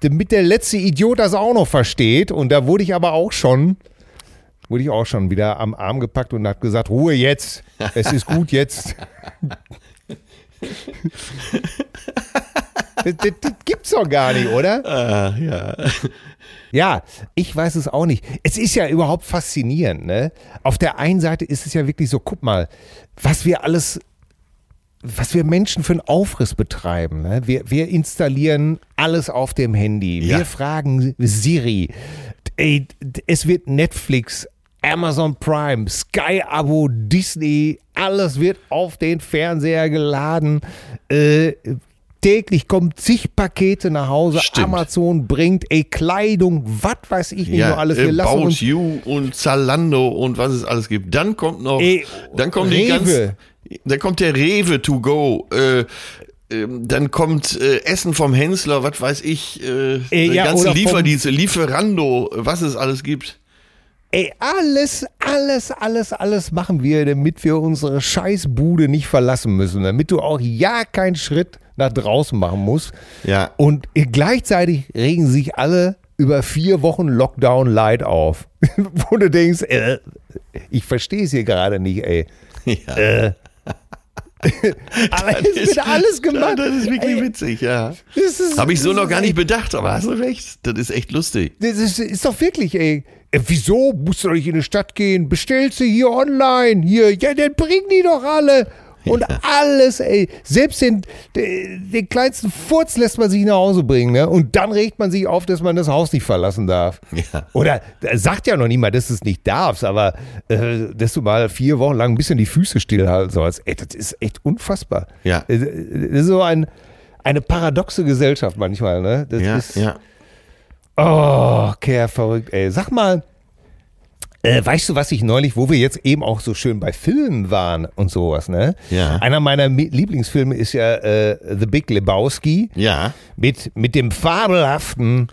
damit der letzte Idiot das auch noch versteht. Und da wurde ich aber auch schon, wurde ich auch schon wieder am Arm gepackt und hat gesagt, Ruhe jetzt, es ist gut jetzt. das, das, das gibt's doch gar nicht, oder? Ah, ja. Ja, ich weiß es auch nicht. Es ist ja überhaupt faszinierend. Ne? Auf der einen Seite ist es ja wirklich so, guck mal, was wir alles, was wir Menschen für einen Aufriss betreiben. Ne? Wir, wir installieren alles auf dem Handy. Ja. Wir fragen Siri. Ey, es wird Netflix, Amazon Prime, Sky-Abo, Disney, alles wird auf den Fernseher geladen. Äh, täglich kommen zig Pakete nach Hause. Stimmt. Amazon bringt ey, Kleidung, was weiß ich nicht ja, nur alles. Wir äh, About uns You und Zalando und was es alles gibt. Dann kommt noch, Ey, dann die Rewe. ganz, dann kommt der Rewe to go, äh, ähm, dann kommt äh, Essen vom Hensler, was weiß ich, äh, Ey, die ja, vom- Lieferdienste, Lieferando, was es alles gibt. Ey, alles, alles, alles, alles machen wir, damit wir unsere Scheißbude nicht verlassen müssen, damit du auch ja keinen Schritt nach draußen machen musst. Ja. Und gleichzeitig regen sich alle über vier Wochen Lockdown Light auf. Wo du denkst, äh, ich verstehe es hier gerade nicht, ey. Ja. Äh. Aber es wird alles gemacht. Das ist wirklich Ey, witzig, ja. das ist- Habe ich so noch ist gar nicht bedacht, aber hast du recht. Das ist echt lustig. Das ist, ist doch wirklich, ey. Äh, Wieso musst du doch nicht in die Stadt gehen? Bestellst du hier online? Hier, ja, dann bring die doch alle. Und alles, ey, selbst den, den, kleinsten Furz lässt man sich nach Hause bringen, ne? Und dann regt man sich auf, dass man das Haus nicht verlassen darf. Ja. Oder sagt ja noch niemand, dass du es nicht darfst, aber äh, dass du mal vier Wochen lang ein bisschen die Füße stillhalten sollst. Ey, das ist echt unfassbar. Ja. Äh, Das ist so ein, eine paradoxe Gesellschaft manchmal, ne? Das Ja, ist, ja. Oh, Kerl, verrückt, ey. Sag mal, äh, weißt du, was ich neulich, wo wir jetzt eben auch so schön bei Filmen waren und sowas, ne? Ja. Einer meiner Lieblingsfilme ist ja äh, The Big Lebowski Ja. mit, mit dem fabelhaften,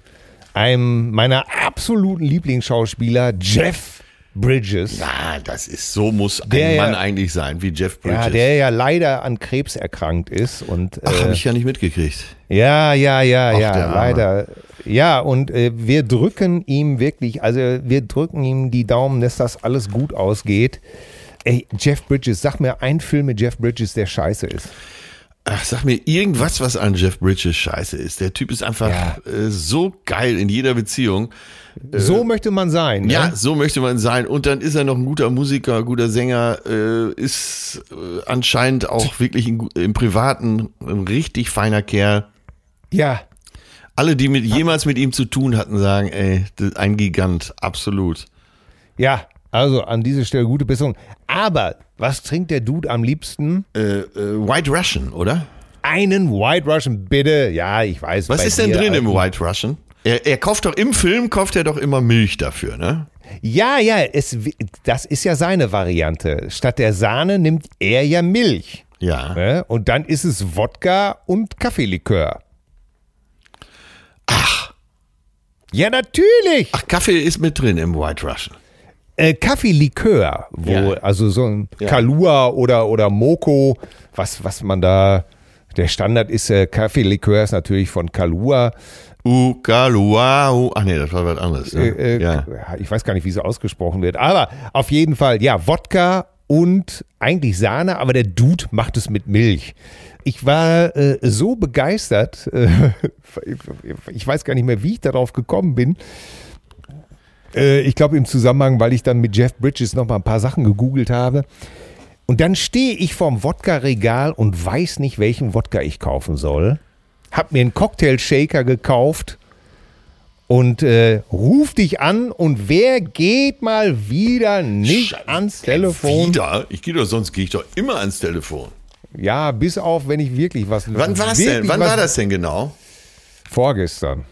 einem meiner absoluten Lieblingsschauspieler, Jeff Bridges. Ja, das ist, so muss ein Der Mann eigentlich sein, wie Jeff Bridges. Ja, der ja leider an Krebs erkrankt ist und Ach, äh, habe ich ja nicht mitgekriegt. Ja, ja, ja, Ach, ja, leider. Ja, und äh, wir drücken ihm wirklich, also wir drücken ihm die Daumen, dass das alles gut ausgeht. Ey, Jeff Bridges, sag mir einen Film mit Jeff Bridges, der scheiße ist. Ach, sag mir irgendwas, was an Jeff Bridges scheiße ist. Der Typ ist einfach Ja. äh, so geil in jeder Beziehung. So möchte man sein. Ne? Ja, so möchte man sein. Und dann ist er noch ein guter Musiker, guter Sänger, äh, ist äh, anscheinend auch wirklich gu- im Privaten ein richtig feiner Kerl. Ja, Alle, die mit, jemals mit ihm zu tun hatten, sagen, ey, das- ein Gigant, absolut. ja. Also an dieser Stelle gute Besserung. Aber was trinkt der Dude am liebsten? Äh, äh, White Russian, oder? Einen White Russian, bitte. Ja, ich weiß. Was ist denn drin im White Russian? Er, er kauft doch im Film, kauft er doch immer Milch dafür, ne? Ja, ja, es, das ist ja seine Variante. Statt der Sahne nimmt er ja Milch. Ja. Ne? Und dann ist es Wodka und Kaffeelikör. Ach. Ja, natürlich. Ach, Kaffee ist mit drin im White Russian. Äh, Kaffeelikör, wo, Ja. also so ein Ja. Kalua oder, oder Moko, was, was man da, der Standard ist, äh, Kaffeelikör ist natürlich von Kalua. Ukaluau. Ach nee, das war was anderes. Ne? Äh, äh, ja. Ich weiß gar nicht, wie sie ausgesprochen wird. Aber auf jeden Fall, ja, Wodka und eigentlich Sahne, aber der Dude macht es mit Milch. Ich war äh, so begeistert, äh, ich weiß gar nicht mehr, wie ich darauf gekommen bin. Äh, ich glaube im Zusammenhang, weil ich dann mit Jeff Bridges noch mal ein paar Sachen gegoogelt habe. Und dann stehe ich vorm Wodka-Regal und weiß nicht, welchen Wodka ich kaufen soll. Hab mir einen Cocktail-Shaker gekauft und äh, ruf dich an und wer geht mal wieder nicht Scheiße, ans Telefon? Wieder? Ich gehe doch, sonst gehe ich doch immer ans Telefon. Ja, bis auf, wenn ich wirklich was. Wann war das wirklich denn? Wann war das denn genau? Vorgestern.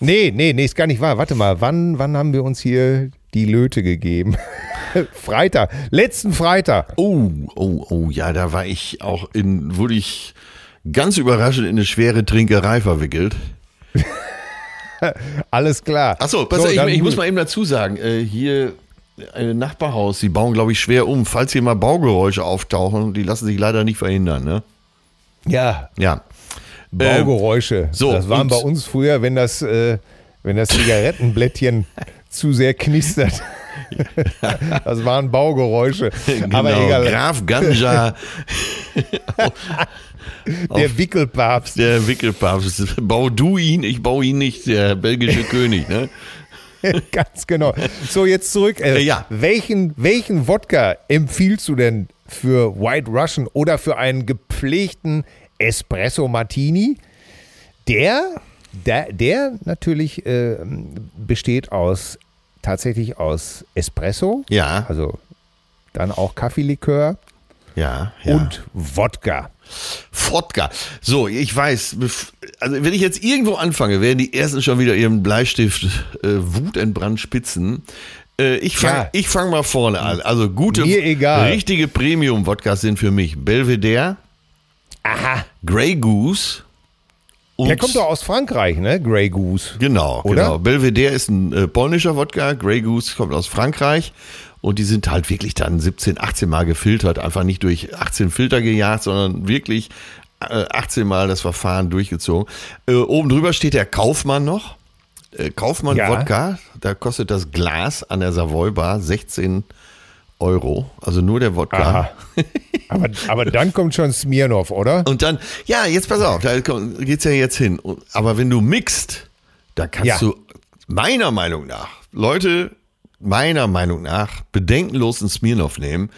Nee, nee, nee, ist gar nicht wahr. Warte mal, wann, wann haben wir uns hier die Löte gegeben? Freitag, letzten Freitag. Oh, oh, oh, ja, da war ich auch in, wurde ich ganz überraschend in eine schwere Trinkerei verwickelt. Alles klar. Achso, So, ich, ich muss mal eben dazu sagen, äh, hier ein Nachbarhaus, die bauen, glaube ich, schwer um. Falls hier mal Baugeräusche auftauchen, die lassen sich leider nicht verhindern, ne? Ja, Ja. Baugeräusche. so, das waren bei uns früher, wenn das, äh, wenn das Zigarettenblättchen zu sehr knistert. das waren Baugeräusche. Genau, Aber egal, Graf Ganja, der Wickelpapst. der Wickelpapst. Bau du ihn, ich baue ihn nicht, der belgische König, ne? Ganz genau. So, jetzt zurück. Äh, ja. welchen, welchen Wodka empfiehlst du denn für White Russian oder für einen gepflegten Espresso Martini? Der, der, der natürlich äh, besteht aus tatsächlich aus Espresso, Ja, also dann auch Kaffeelikör ja, ja. und Wodka. Wodka. So, ich weiß, also wenn ich jetzt irgendwo anfange, werden die ersten schon wieder ihren Bleistift äh, wutentbrannt spitzen. Äh, ich fange Ja. fang mal vorne an. Also gute, richtige Premium-Wodkas sind für mich Belvedere, Aha. Grey Goose und Der kommt doch aus Frankreich, ne? Grey Goose. Genau, Oder? genau. Belvedere ist ein äh, polnischer Wodka, Grey Goose kommt aus Frankreich und die sind halt wirklich dann 17, 18 Mal gefiltert, einfach nicht durch 18 Filter gejagt, sondern wirklich äh, 18 Mal das Verfahren durchgezogen. Äh, oben drüber steht der Kaufmann noch. Äh, Kaufmann Ja. Wodka, da kostet das Glas an der Savoy Bar 16 Euro, also nur der Wodka. Aber, aber dann kommt schon Smirnoff, oder? Und dann, ja, jetzt pass auf, da geht's ja jetzt hin. Aber wenn du mixt, da kannst Ja. du meiner Meinung nach, Leute, meiner Meinung nach, bedenkenlos einen Smirnoff nehmen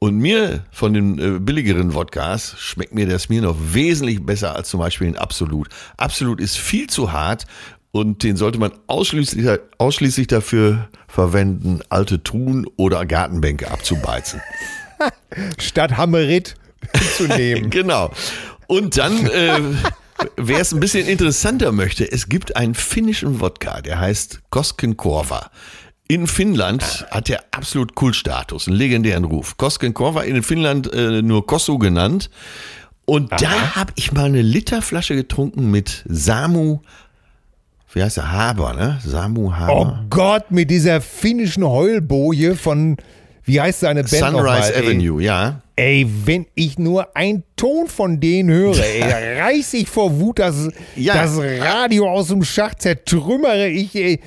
Und mir von den äh, billigeren Wodkas schmeckt mir der Smirnoff wesentlich besser als zum Beispiel den Absolut. Absolut ist viel zu hart und den sollte man ausschließlich, ausschließlich dafür verwenden, alte Truhen oder Gartenbänke abzubeizen. Statt Hammerit zu nehmen. genau. Und dann, äh, wer es ein bisschen interessanter möchte, es gibt einen finnischen Wodka, der heißt Koskenkorva. In Finnland hat er absolut Kultstatus, einen legendären Ruf. Koskenkorva in Finnland äh, nur Kosso genannt. Und Aha. da habe ich mal eine Literflasche getrunken mit Samu wie heißt der? Haber, ne? Samu Haber. Oh Gott, mit dieser finnischen Heulboje von, wie heißt seine Band Sunrise Avenue, ey, ja. Ey, wenn ich nur einen Ton von denen höre, ey, da reiß ich vor Wut das, ja. das Radio aus dem Schacht, zertrümmere ich, ey.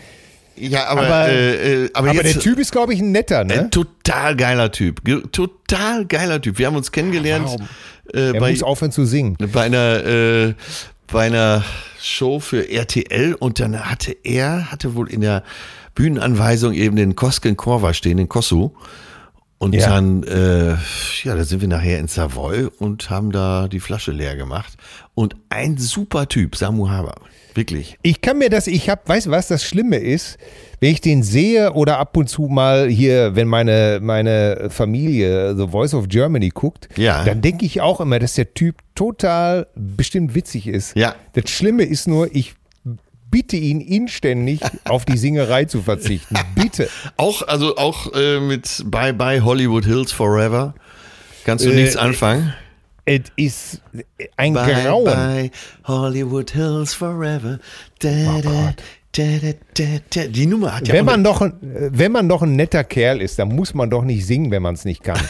Ja, aber, aber, äh, äh, aber, aber jetzt, der Typ ist, glaube ich, ein netter, ne? Ein total geiler Typ. Total geiler Typ. Wir haben uns kennengelernt. Äh, er bei, muss aufhören zu singen. Bei einer, äh, bei einer Show für RTL und dann hatte er, hatte wohl in der Bühnenanweisung eben den Kosken Korva stehen, den Kosu. Und ja. dann, äh, ja, da sind wir nachher in Savoy und haben da die Flasche leer gemacht. Und ein super Typ, Samu Haber. Wirklich. Ich kann mir das, ich hab, weißt du was das Schlimme ist? Wenn ich den sehe oder ab und zu mal hier, wenn meine, meine Familie The Voice of Germany guckt, ja. dann denke ich auch immer, dass der Typ total bestimmt witzig ist. Ja. Das Schlimme ist nur, ich bitte ihn inständig auf die Singerei zu verzichten. Bitte. Auch, also auch äh, mit Bye Bye Hollywood Hills Forever. Kannst du äh, nichts anfangen? Es ist ein bye, Grauen. Bye, Hollywood Hills Forever. Da, oh da, da, Die Nummer hat ja wenn man, doch, wenn man doch ein netter Kerl ist, dann muss man doch nicht singen, wenn man es nicht kann.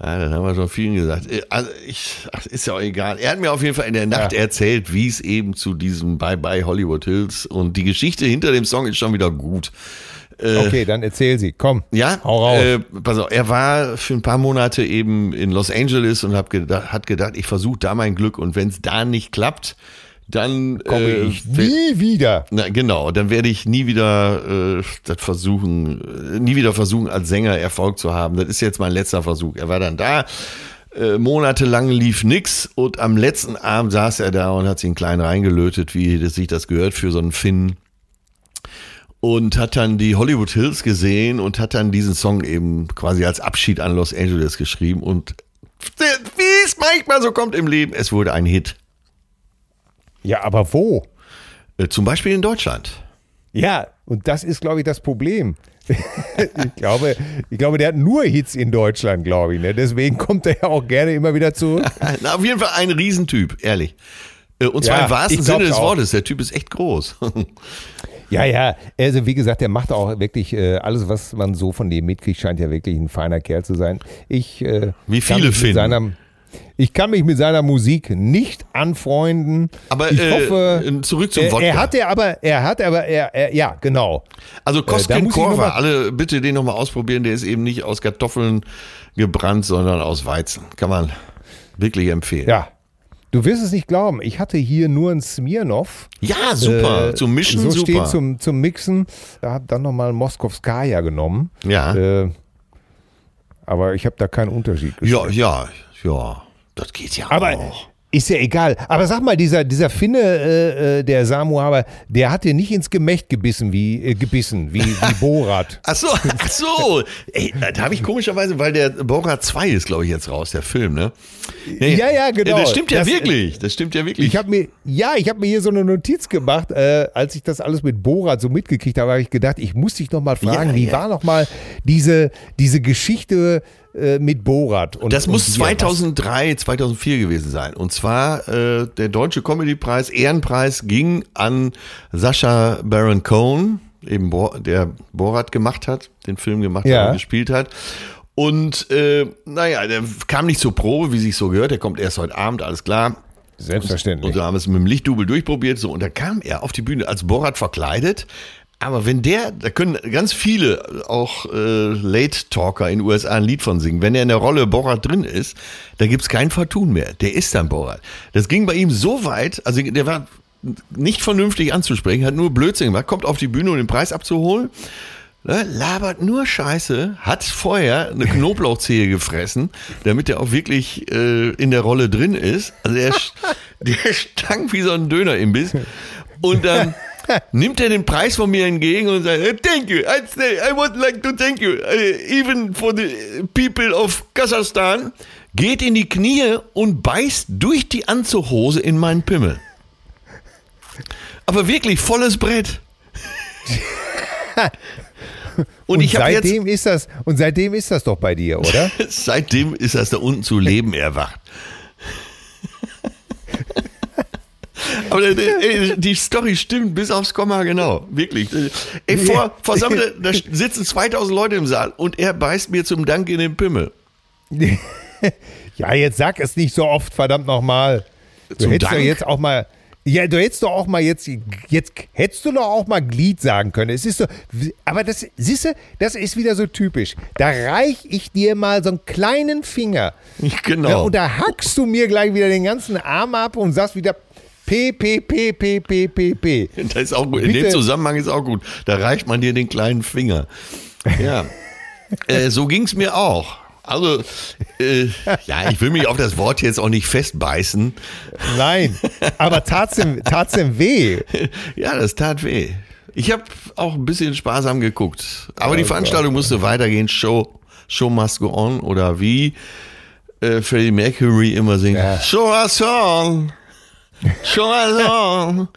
ja, dann haben wir schon vielen gesagt. Äh, also ich, ach, ist ja auch egal. Er hat mir auf jeden Fall in der Nacht ja. erzählt, wie es eben zu diesem Bye Bye Hollywood Hills und die Geschichte hinter dem Song ist schon wieder gut. Äh, okay, dann erzähl sie. Komm. Ja, hau raus. Äh, pass auf, er war für ein paar Monate eben in Los Angeles und hab gedacht, hat gedacht, ich versuche da mein Glück und wenn es da nicht klappt, dann komme äh, ich nie wieder. Na, genau, dann werde ich nie wieder äh, das versuchen, äh, nie wieder versuchen, als Sänger Erfolg zu haben. Das ist jetzt mein letzter Versuch. Er war dann da. Äh, monatelang lief nix und am letzten Abend saß er da und hat sich einen kleinen reingelötet, wie das sich das gehört für so einen Finn und hat dann die Hollywood Hills gesehen und hat dann diesen Song eben quasi als Abschied an Los Angeles geschrieben und wie es manchmal so kommt im Leben, es wurde ein Hit. Ja, aber wo? Äh, zum Beispiel in Deutschland. Ja, und das ist, glaube ich, das Problem. ich, glaube, ich glaube, der hat nur Hits in Deutschland, glaube ich. Ne? Deswegen kommt er ja auch gerne immer wieder zurück. Na, auf jeden Fall ein Riesentyp, ehrlich. Äh, und zwar ja, im wahrsten Sinne des Wortes. Der Typ ist echt groß. Ja, ja, also wie gesagt, der macht auch wirklich äh, alles, was man so von dem mitkriegt, scheint ja wirklich ein feiner Kerl zu sein. Ich, äh, wie viele finden. Ich kann mich mit seiner Musik nicht anfreunden. Aber ich äh, hoffe, zurück zum Wodka. Er hat ja aber, er hat aber, er, er ja, genau. Also Kosken äh, Korva, alle bitte den nochmal ausprobieren. Der ist eben nicht aus Kartoffeln gebrannt, sondern aus Weizen. Kann man wirklich empfehlen. Ja, Du wirst es nicht glauben, ich hatte hier nur ein Smirnoff. Ja, super, äh, zum Mischen so super. steht zum, zum Mixen. Da habe dann nochmal Moskowskaja genommen. Ja. Äh, aber ich habe da keinen Unterschied gesehen. Ja, ja, ja, das geht ja aber, auch. Ist ja egal. Aber sag mal, dieser, dieser Finne, äh, äh der Samu Haber, der hat dir nicht ins Gemächt gebissen, wie, äh, gebissen, wie, wie Borat. ach so, ach so. Ey, da habe ich komischerweise, weil der Borat 2 ist, glaube ich, jetzt raus, der Film, ne? Nee, ja, ja, genau. das stimmt ja das, wirklich. Das stimmt ja wirklich. Ich habe mir, ja, ich habe mir hier so eine Notiz gemacht, äh, als ich das alles mit Borat so mitgekriegt habe, habe ich gedacht, ich muss dich noch mal fragen, ja, wie ja. war noch mal diese, diese Geschichte äh, mit Borat. Und, das muss und 2003, 2004 gewesen sein. Und zwar äh, der Deutsche Comedypreis, Ehrenpreis ging an Sascha Baron Cohen, eben Bo der Borat gemacht hat, den Film gemacht ja. hat und gespielt hat. Und äh, naja, der kam nicht zur Probe, wie sich so gehört. Der kommt erst heute Abend, alles klar. Selbstverständlich. Und so haben wir es mit dem Lichtdubel durchprobiert. So, und da kam er auf die Bühne als Borat verkleidet. Aber wenn der, da können ganz viele, auch äh, Late Talker in den USA ein Lied von singen. Wenn er in der Rolle Borat drin ist, da gibt's kein Vertun mehr. Der ist dann Borat. Das ging bei ihm so weit, also der war nicht vernünftig anzusprechen, hat nur Blödsinn gemacht, kommt auf die Bühne, um den Preis abzuholen. ne, labert nur Scheiße, hat vorher eine Knoblauchzehe gefressen, damit er auch wirklich äh, in der Rolle drin ist. Also der, der stank wie so ein Dönerimbiss. Und dann nimmt er den Preis von mir entgegen und sagt, thank you, I, I would like to thank you, uh, even for the people of Kasachstan, geht in die Knie und beißt durch die Anzughose in meinen Pimmel. Aber wirklich volles Brett. Und, Und habe jetzt seitdem ist das und seitdem ist das doch bei dir, oder? Seitdem ist das da unten zu Leben erwacht. Aber äh, ey, die Story stimmt bis aufs Komma genau, wirklich. Ey, vor, vor Sammel, da sitzen 2000 Leute im Saal und er beißt mir zum Dank in den Pimmel. ja, jetzt sag es nicht so oft, verdammt nochmal. Du Zum hättest Dank? doch jetzt auch mal. Ja, du hättest doch auch mal jetzt, jetzt hättest du doch auch mal Glied sagen können. Es ist so, aber das, siehst du, das ist wieder so typisch. Da reich ich dir mal so einen kleinen Finger. Genau. Ja, und da hackst du mir gleich wieder den ganzen Arm ab und sagst wieder P, P, P, P, P, P, P. Das ist auch gut. In Bitte. dem Zusammenhang ist auch gut. Da reicht man dir den kleinen Finger. Ja. äh, so ging's mir auch. Also, äh, ja, ich will mich auf das Wort jetzt auch nicht festbeißen. Nein, aber tat's tat's weh. Ja, das tat weh. Ich habe auch ein bisschen sparsam geguckt. Aber die Oh Veranstaltung musste weitergehen. Show, Show must go on. Oder wie äh, Freddie Mercury immer singt. Ja. Show us on. Show us on.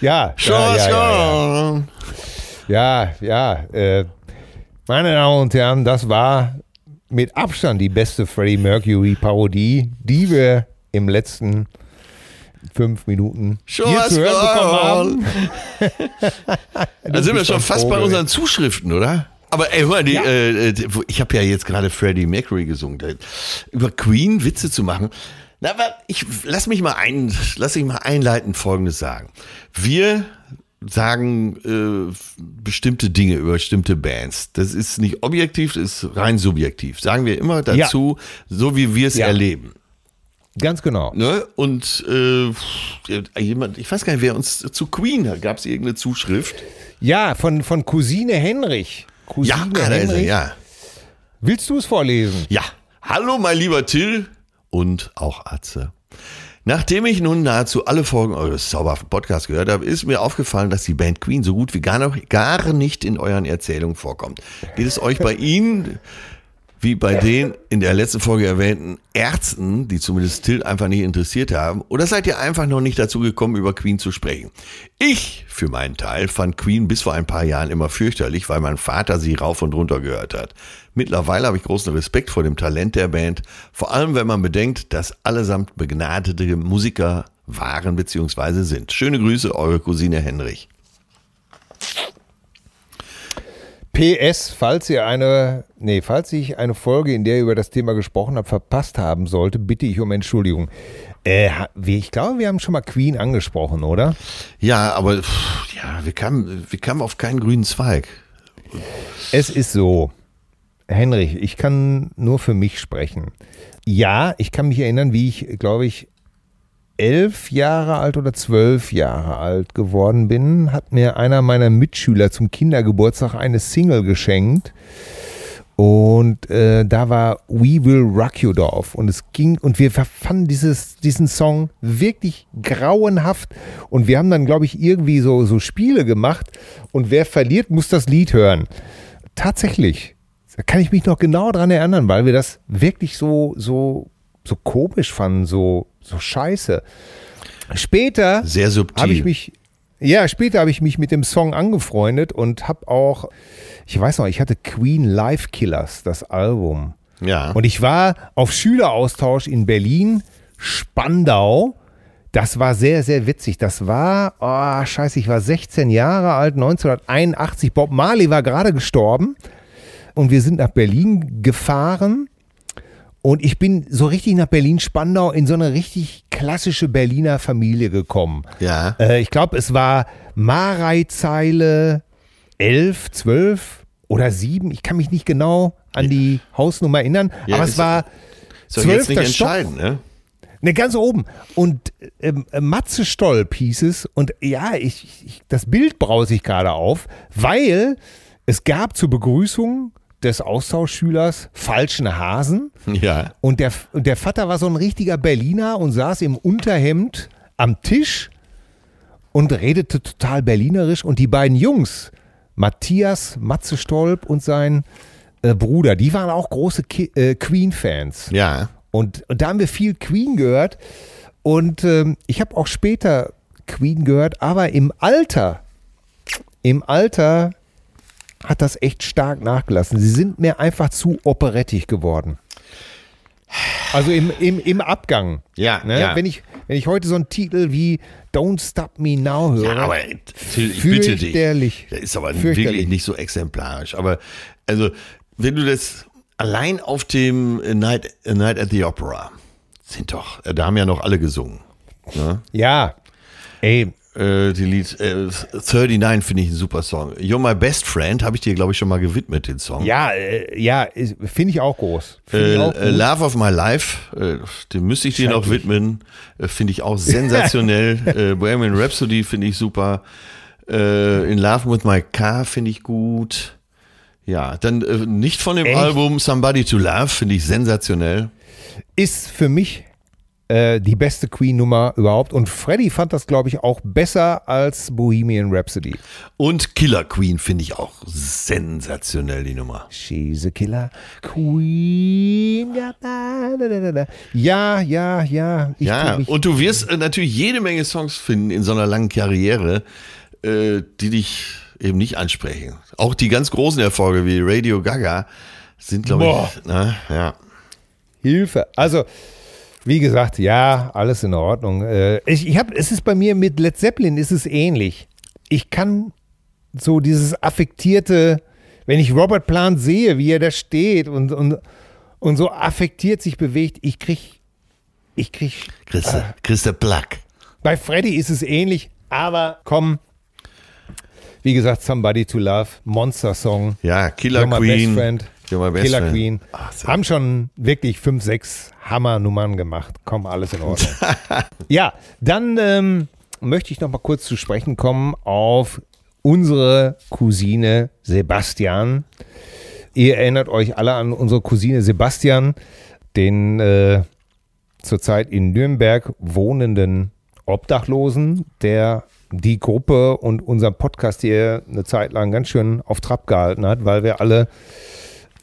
Ja, Show ja, us ja, ja, on. ja, ja. Äh, meine Damen und Herren, das war mit Abstand die beste Freddie Mercury Parodie, die wir im letzten fünf Minuten Show hier us zu hören bekommen haben. Da sind wir schon fast bei unseren Zuschriften, oder? Aber ey, hör mal, die, Ja. äh, ich habe ja jetzt gerade Freddie Mercury gesungen. Über Queen Witze zu machen. Na, aber ich lass mich mal ein, lass mich mal einleitend Folgendes sagen. Wir sagen äh, bestimmte Dinge über bestimmte Bands. Das ist nicht objektiv, das ist rein subjektiv. Sagen wir immer dazu, so wie wir es Ja. erleben. Ganz genau. Ne? Und äh, jemand, ich weiß gar nicht, wer uns zu Queen hat. Gab es irgendeine Zuschrift? Ja, von, von Cousine Henrich. Cousine Ja, da ist er, Henrich. ja. Willst du es vorlesen? Ja, hallo mein lieber Till und auch Atze. Nachdem ich nun nahezu alle Folgen eures zauberhaften Podcasts gehört habe, ist mir aufgefallen, dass die Band Queen so gut wie gar, noch, gar nicht in euren Erzählungen vorkommt. Geht es euch bei Ihnen wie bei den in der letzten Folge erwähnten Ärzten, die zumindest Till einfach nicht interessiert haben, oder seid ihr einfach noch nicht dazu gekommen, über Queen zu sprechen? Ich, für meinen Teil, fand Queen bis vor ein paar Jahren immer fürchterlich, weil mein Vater sie rauf und runter gehört hat. Mittlerweile habe ich großen Respekt vor dem Talent der Band, vor allem wenn man bedenkt, dass allesamt begnadete Musiker waren bzw. sind. Schöne Grüße, eure Cousine Henrich. PS, falls ihr eine, nee, falls ich eine Folge, in der ihr über das Thema gesprochen habt, verpasst haben sollte, bitte ich um Entschuldigung. Äh, ich glaube, wir haben schon mal Queen angesprochen, oder? Ja, aber pff, ja, wir kamen, wir kamen auf keinen grünen Zweig. Es ist so, Henrich, ich kann nur für mich sprechen. Ja, ich kann mich erinnern, wie ich, glaube ich, elf Jahre alt oder zwölf Jahre alt geworden bin, hat mir einer meiner Mitschüler zum Kindergeburtstag eine Single geschenkt. Und äh, da war We Will Rock You drauf. Und es ging, und wir fanden dieses, diesen Song wirklich grauenhaft. Und wir haben dann, glaube ich, irgendwie so, so Spiele gemacht. Und wer verliert, muss das Lied hören. Tatsächlich. Da kann ich mich noch genau dran erinnern, weil wir das wirklich so, so, so komisch fanden, so, so scheiße. Später Sehr subtil. habe ich mich, ja, später habe ich mich mit dem Song angefreundet und habe auch, ich weiß noch, ich hatte Queen Live Killers, das Album. Ja. Und ich war auf Schüleraustausch in Berlin, Spandau. Das war sehr, sehr witzig. Das war, oh, scheiße, ich war 16 Jahre alt, 1981. Bob Marley war gerade gestorben. Und wir sind nach Berlin gefahren. Und ich bin so richtig nach Berlin-Spandau in so eine richtig klassische Berliner Familie gekommen. Ja. Äh, ich glaube, es war Marei-Zeile 11, 12 oder 7. Ich kann mich nicht genau an die Hausnummer erinnern. Ja, aber es war Soll jetzt nicht 12. Stock. entscheiden, ne? Ne, ganz oben. Und ähm, Matze Stolp hieß es. Und ja, ich, ich, das Bild brause ich gerade auf, weil es gab zur Begrüßung des Austauschschülers falschen Hasen. Ja. Und der, und der Vater war so ein richtiger Berliner und saß im Unterhemd am Tisch und redete total berlinerisch. Und die beiden Jungs, Matthias Matze Stolp und sein äh, Bruder, die waren auch große Ki äh, Queen-Fans. Ja. Und, und da haben wir viel Queen gehört. Und ähm, ich habe auch später Queen gehört, aber im Alter, im Alter hat das echt stark nachgelassen. Sie sind mir einfach zu operettig geworden. Also im, im, im Abgang. Ja, Ne? ja. Wenn, ich, wenn ich heute so einen Titel wie Don't Stop Me Now höre, Ja, aber ich bitte dich. Der ist aber wirklich nicht so exemplarisch. Aber also, wenn du das allein auf dem Night, Night at the Opera sind doch, da haben ja noch alle gesungen. Ne? Ja, ey, Äh, die Lied äh, 39 finde ich ein super Song. You're My Best Friend habe ich dir, glaube ich, schon mal gewidmet, den Song. ja, äh, ja, finde ich auch groß. Äh, ich auch. Love of My Life, äh, den müsste ich dir noch widmen. Äh, finde ich auch sensationell. äh, Bohemian Rhapsody finde ich super. In Love with My Car finde ich gut. Ja, dann nicht von dem Echt? Album Somebody to Love finde ich sensationell. ist für mich äh, die beste Queen-Nummer überhaupt. Und Freddy fand das, glaube ich, auch besser als Bohemian Rhapsody. Und Killer Queen finde ich auch sensationell, die Nummer. She's a killer queen. Ja, ja, ja. ja. Ich Ja, und du wirst äh, natürlich jede Menge Songs finden in so einer langen Karriere, äh, die dich eben nicht ansprechen. Auch die ganz großen Erfolge wie Radio Gaga sind, glaube ich, na, ja. Hilfe. Also, wie gesagt, ja, alles in Ordnung. Äh, ich, ich hab, es ist bei mir mit Led Zeppelin ist es ähnlich. Ich kann so dieses affektierte, wenn ich Robert Plant sehe, wie er da steht und, und, und so affektiert sich bewegt, ich krieg, ich krieg, Christa, Christa Plack. bei Freddy ist es ähnlich, aber komm, wie gesagt, Somebody to Love, Monster Song. Ja, Killer Queen. Best Friend. Killer friend. Queen. Ach, haben schon wirklich fünf, sechs Hammernummern gemacht. Komm, alles in Ordnung. ja, dann ähm, möchte ich noch mal kurz zu sprechen kommen auf unsere Cousine Sebastian. Ihr erinnert euch alle an unsere Cousine Sebastian, den äh, zurzeit in Nürnberg wohnenden Obdachlosen, der die Gruppe und unseren Podcast hier eine Zeit lang ganz schön auf Trab gehalten hat, weil wir alle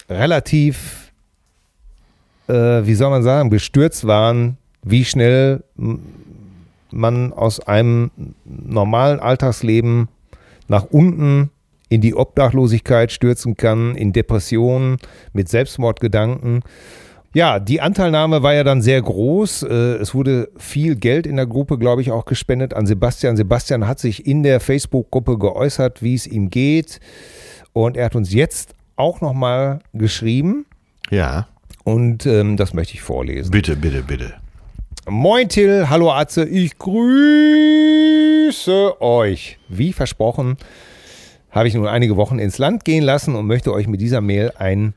relativ, äh, wie soll man sagen, bestürzt waren, wie schnell man aus einem normalen Alltagsleben nach unten in die Obdachlosigkeit stürzen kann, in Depressionen, mit Selbstmordgedanken. Ja, die Anteilnahme war ja dann sehr groß. Äh, Es wurde viel Geld in der Gruppe, glaube ich, auch gespendet an Sebastian. Sebastian hat sich in der Facebook-Gruppe geäußert, wie es ihm geht. Und er hat uns jetzt auch nochmal geschrieben. Ja, Und ähm, das möchte ich vorlesen. bitte, bitte, bitte. Moin Till, hallo Atze, ich grüße euch. Wie versprochen, habe ich nun einige Wochen ins Land gehen lassen und möchte euch mit dieser Mail ein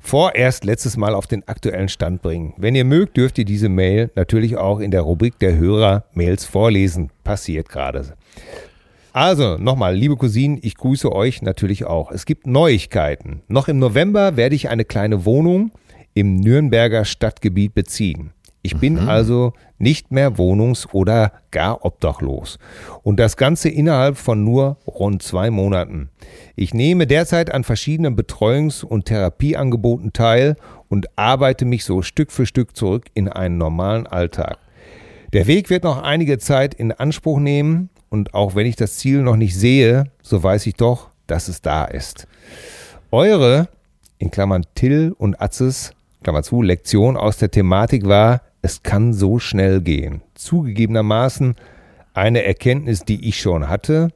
vorerst letztes Mal auf den aktuellen Stand bringen. Wenn ihr mögt, dürft ihr diese Mail natürlich auch in der Rubrik der Hörer-Mails vorlesen. Passiert gerade. Also, nochmal, liebe Cousinen, ich grüße euch natürlich auch. Es gibt Neuigkeiten. Noch im November werde ich eine kleine Wohnung im Nürnberger Stadtgebiet beziehen. Ich bin also nicht mehr wohnungs- oder gar obdachlos. Und das Ganze innerhalb von nur rund zwei Monaten. Ich nehme derzeit an verschiedenen Betreuungs- und Therapieangeboten teil und arbeite mich so Stück für Stück zurück in einen normalen Alltag. Der Weg wird noch einige Zeit in Anspruch nehmen und auch wenn ich das Ziel noch nicht sehe, so weiß ich doch, dass es da ist. Eure, in Klammern Till und Atzes, Klammer zu, Lektion aus der Thematik war, es kann so schnell gehen. Zugegebenermaßen eine Erkenntnis, die ich schon hatte.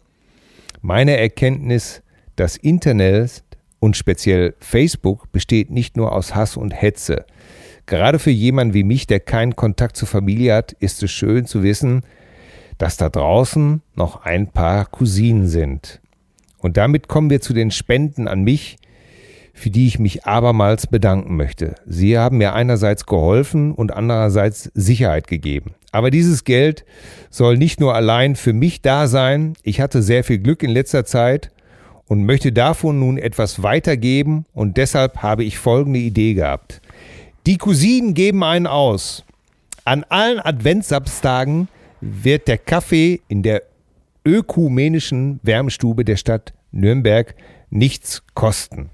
Meine Erkenntnis, das Internet und speziell Facebook besteht nicht nur aus Hass und Hetze. Gerade für jemanden wie mich, der keinen Kontakt zur Familie hat, ist es schön zu wissen, dass da draußen noch ein paar Cousinen sind. Und damit kommen wir zu den Spenden an mich, für die ich mich abermals bedanken möchte. Sie haben mir einerseits geholfen und andererseits Sicherheit gegeben. Aber dieses Geld soll nicht nur allein für mich da sein. Ich hatte sehr viel Glück in letzter Zeit und möchte davon nun etwas weitergeben und deshalb habe ich folgende Idee gehabt. Die Cousinen geben einen aus. An allen Adventssamstagen wird der Kaffee in der ökumenischen Wärmstube der Stadt Nürnberg nichts kosten.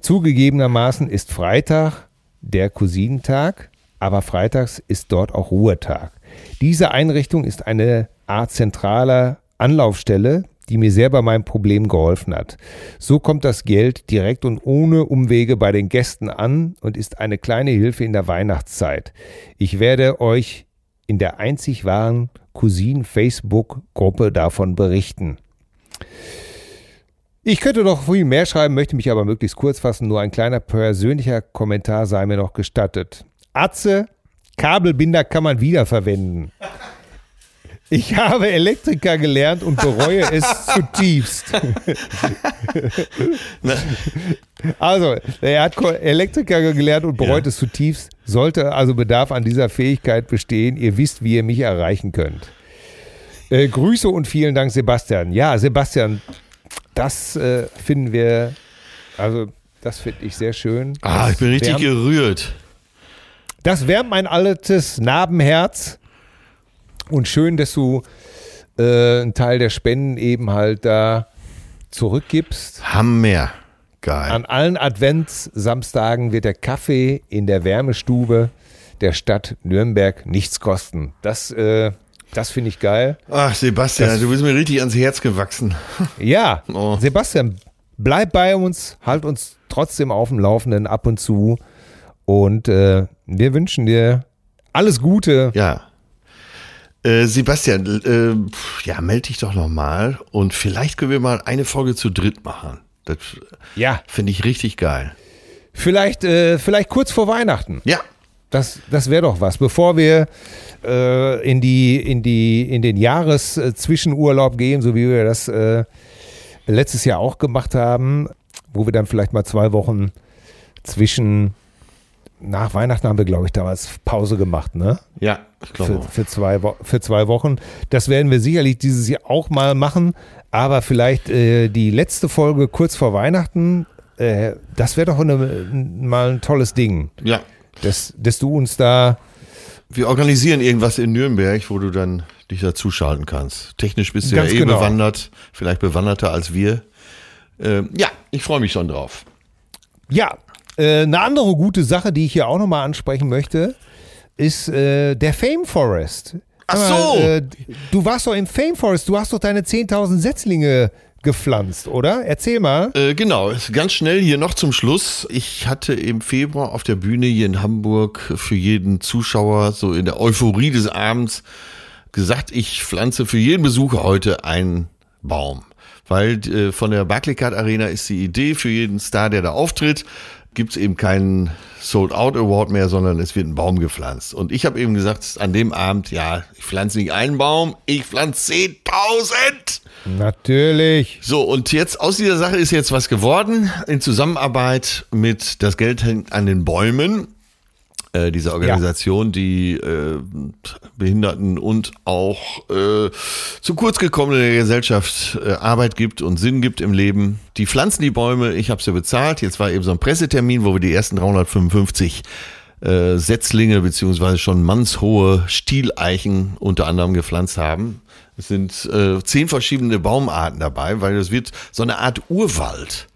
Zugegebenermaßen ist Freitag der Cousinentag, aber freitags ist dort auch Ruhetag. Diese Einrichtung ist eine Art zentraler Anlaufstelle, die mir sehr bei meinem Problem geholfen hat. So kommt das Geld direkt und ohne Umwege bei den Gästen an und ist eine kleine Hilfe in der Weihnachtszeit. Ich werde euch in der einzig wahren Cousin-Facebook-Gruppe davon berichten. Ich könnte noch viel mehr schreiben, möchte mich aber möglichst kurz fassen. Nur ein kleiner persönlicher Kommentar sei mir noch gestattet. Atze, Kabelbinder kann man wiederverwenden. Ich habe Elektriker gelernt und bereue es zutiefst. also, er hat Elektriker gelernt und bereut ja. es zutiefst. Sollte also Bedarf an dieser Fähigkeit bestehen, ihr wisst, wie ihr mich erreichen könnt. Äh, Grüße und vielen Dank, Sebastian. Ja, Sebastian, das äh, finden wir, also das finde ich sehr schön. Ah, ich bin richtig wärmt, gerührt. Das wärmt mein altes Narbenherz. Und schön, dass du äh, einen Teil der Spenden eben halt da zurückgibst. Hammer. Geil. An allen Adventssamstagen wird der Kaffee in der Wärmestube der Stadt Nürnberg nichts kosten. Das, äh, das finde ich geil. Ach, Sebastian, das, du bist mir richtig ans Herz gewachsen. Ja, oh. Sebastian, bleib bei uns, halt uns trotzdem auf dem Laufenden ab und zu. Und äh, wir wünschen dir alles Gute. Ja. Äh, Sebastian, äh, ja, melde dich doch nochmal und vielleicht können wir mal eine Folge zu dritt machen. Das ja. finde ich richtig geil. Vielleicht, äh, vielleicht kurz vor Weihnachten. Ja. Das, das wäre doch was. Bevor wir äh, in, die, in, die, in den Jahreszwischenurlaub gehen, so wie wir das äh, letztes Jahr auch gemacht haben, wo wir dann vielleicht mal zwei Wochen zwischen nach Weihnachten haben wir, glaube ich, damals Pause gemacht, ne? Ja, ich glaube. Für, für, zwei für zwei Wochen. Das werden wir sicherlich dieses Jahr auch mal machen. Aber vielleicht äh, die letzte Folge kurz vor Weihnachten, äh, das wäre doch eine, mal ein tolles Ding. Ja. Dass, dass du uns da. Wir organisieren irgendwas in Nürnberg, wo du dann dich dazuschalten kannst. Technisch bist du ja eh genau. bewandert, vielleicht bewanderter als wir. Ähm, ja, ich freue mich schon drauf. Ja, äh, eine andere gute Sache, die ich hier auch nochmal ansprechen möchte, ist äh, der Fame Forest. Ach so. Äh, du warst doch im Fame Forest, du hast doch deine 10.000 Setzlinge gepflanzt, oder? Erzähl mal. Äh, genau, ganz schnell hier noch zum Schluss. Ich hatte im Februar auf der Bühne hier in Hamburg für jeden Zuschauer so in der Euphorie des Abends gesagt, ich pflanze für jeden Besucher heute einen Baum. Weil äh, von der Barclaycard Arena ist die Idee für jeden Star, der da auftritt, gibt es eben keinen Sold Out Award mehr, sondern es wird ein Baum gepflanzt. Und ich habe eben gesagt, an dem Abend, ja, ich pflanze nicht einen Baum, ich pflanze 10.000. Natürlich. So, und jetzt aus dieser Sache ist jetzt was geworden in Zusammenarbeit mit Das Geld hängt an den Bäumen äh, dieser Organisation, ja. die äh, Behinderten und auch äh, zu kurz gekommenen der Gesellschaft äh, Arbeit gibt und Sinn gibt im Leben. Die pflanzen die Bäume, ich habe sie bezahlt. Jetzt war eben so ein Pressetermin, wo wir die ersten 355 äh, Setzlinge beziehungsweise schon mannshohe Stieleichen unter anderem gepflanzt haben. Es sind äh, zehn verschiedene Baumarten dabei, weil es wird so eine Art Urwald.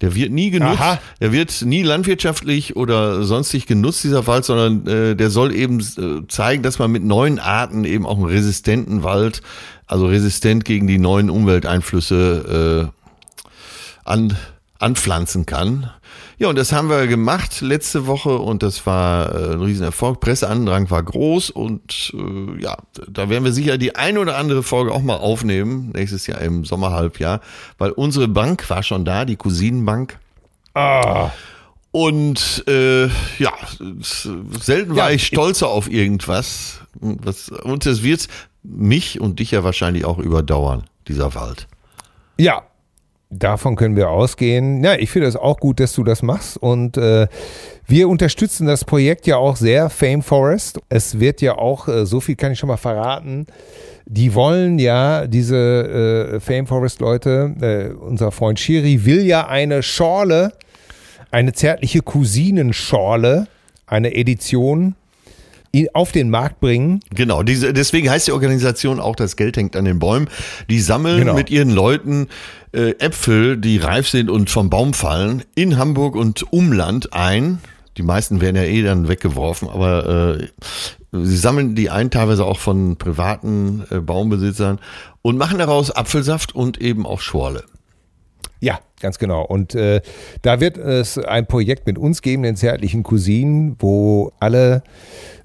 Der wird nie genutzt, Aha. der wird nie landwirtschaftlich oder sonstig genutzt, dieser Wald, sondern äh, der soll eben äh, zeigen, dass man mit neuen Arten eben auch einen resistenten Wald, also resistent gegen die neuen Umwelteinflüsse äh, an, anpflanzen kann. Ja, und das haben wir gemacht letzte Woche und das war äh, ein Riesenerfolg. Presseandrang war groß und äh, ja, da werden wir sicher die eine oder andere Folge auch mal aufnehmen, nächstes Jahr im Sommerhalbjahr, weil unsere Bank war schon da, die Cousinenbank. Ah. Und äh, ja, selten war ja, ich stolzer auf irgendwas. Was, und es wird mich und dich ja wahrscheinlich auch überdauern, dieser Wald. Ja, Davon können wir ausgehen. Ja, ich finde es auch gut, dass du das machst. Und äh, wir unterstützen das Projekt ja auch sehr, Fame Forest. Es wird ja auch, äh, so viel kann ich schon mal verraten, die wollen ja, diese äh, Fame Forest Leute, äh, unser Freund Shiri will ja eine Schorle, eine zärtliche Cousinenschorle, eine Edition auf den Markt bringen. Genau, diese, deswegen heißt die Organisation auch, das Geld hängt an den Bäumen. Die sammeln genau. mit ihren Leuten äh, Äpfel, die reif sind und vom Baum fallen, in Hamburg und Umland ein. Die meisten werden ja eh dann weggeworfen, aber äh, sie sammeln die ein, teilweise auch von privaten äh, Baumbesitzern und machen daraus Apfelsaft und eben auch Schorle. Ja, ganz genau. Und äh, da wird es ein Projekt mit uns geben, den zärtlichen Cousinen, wo alle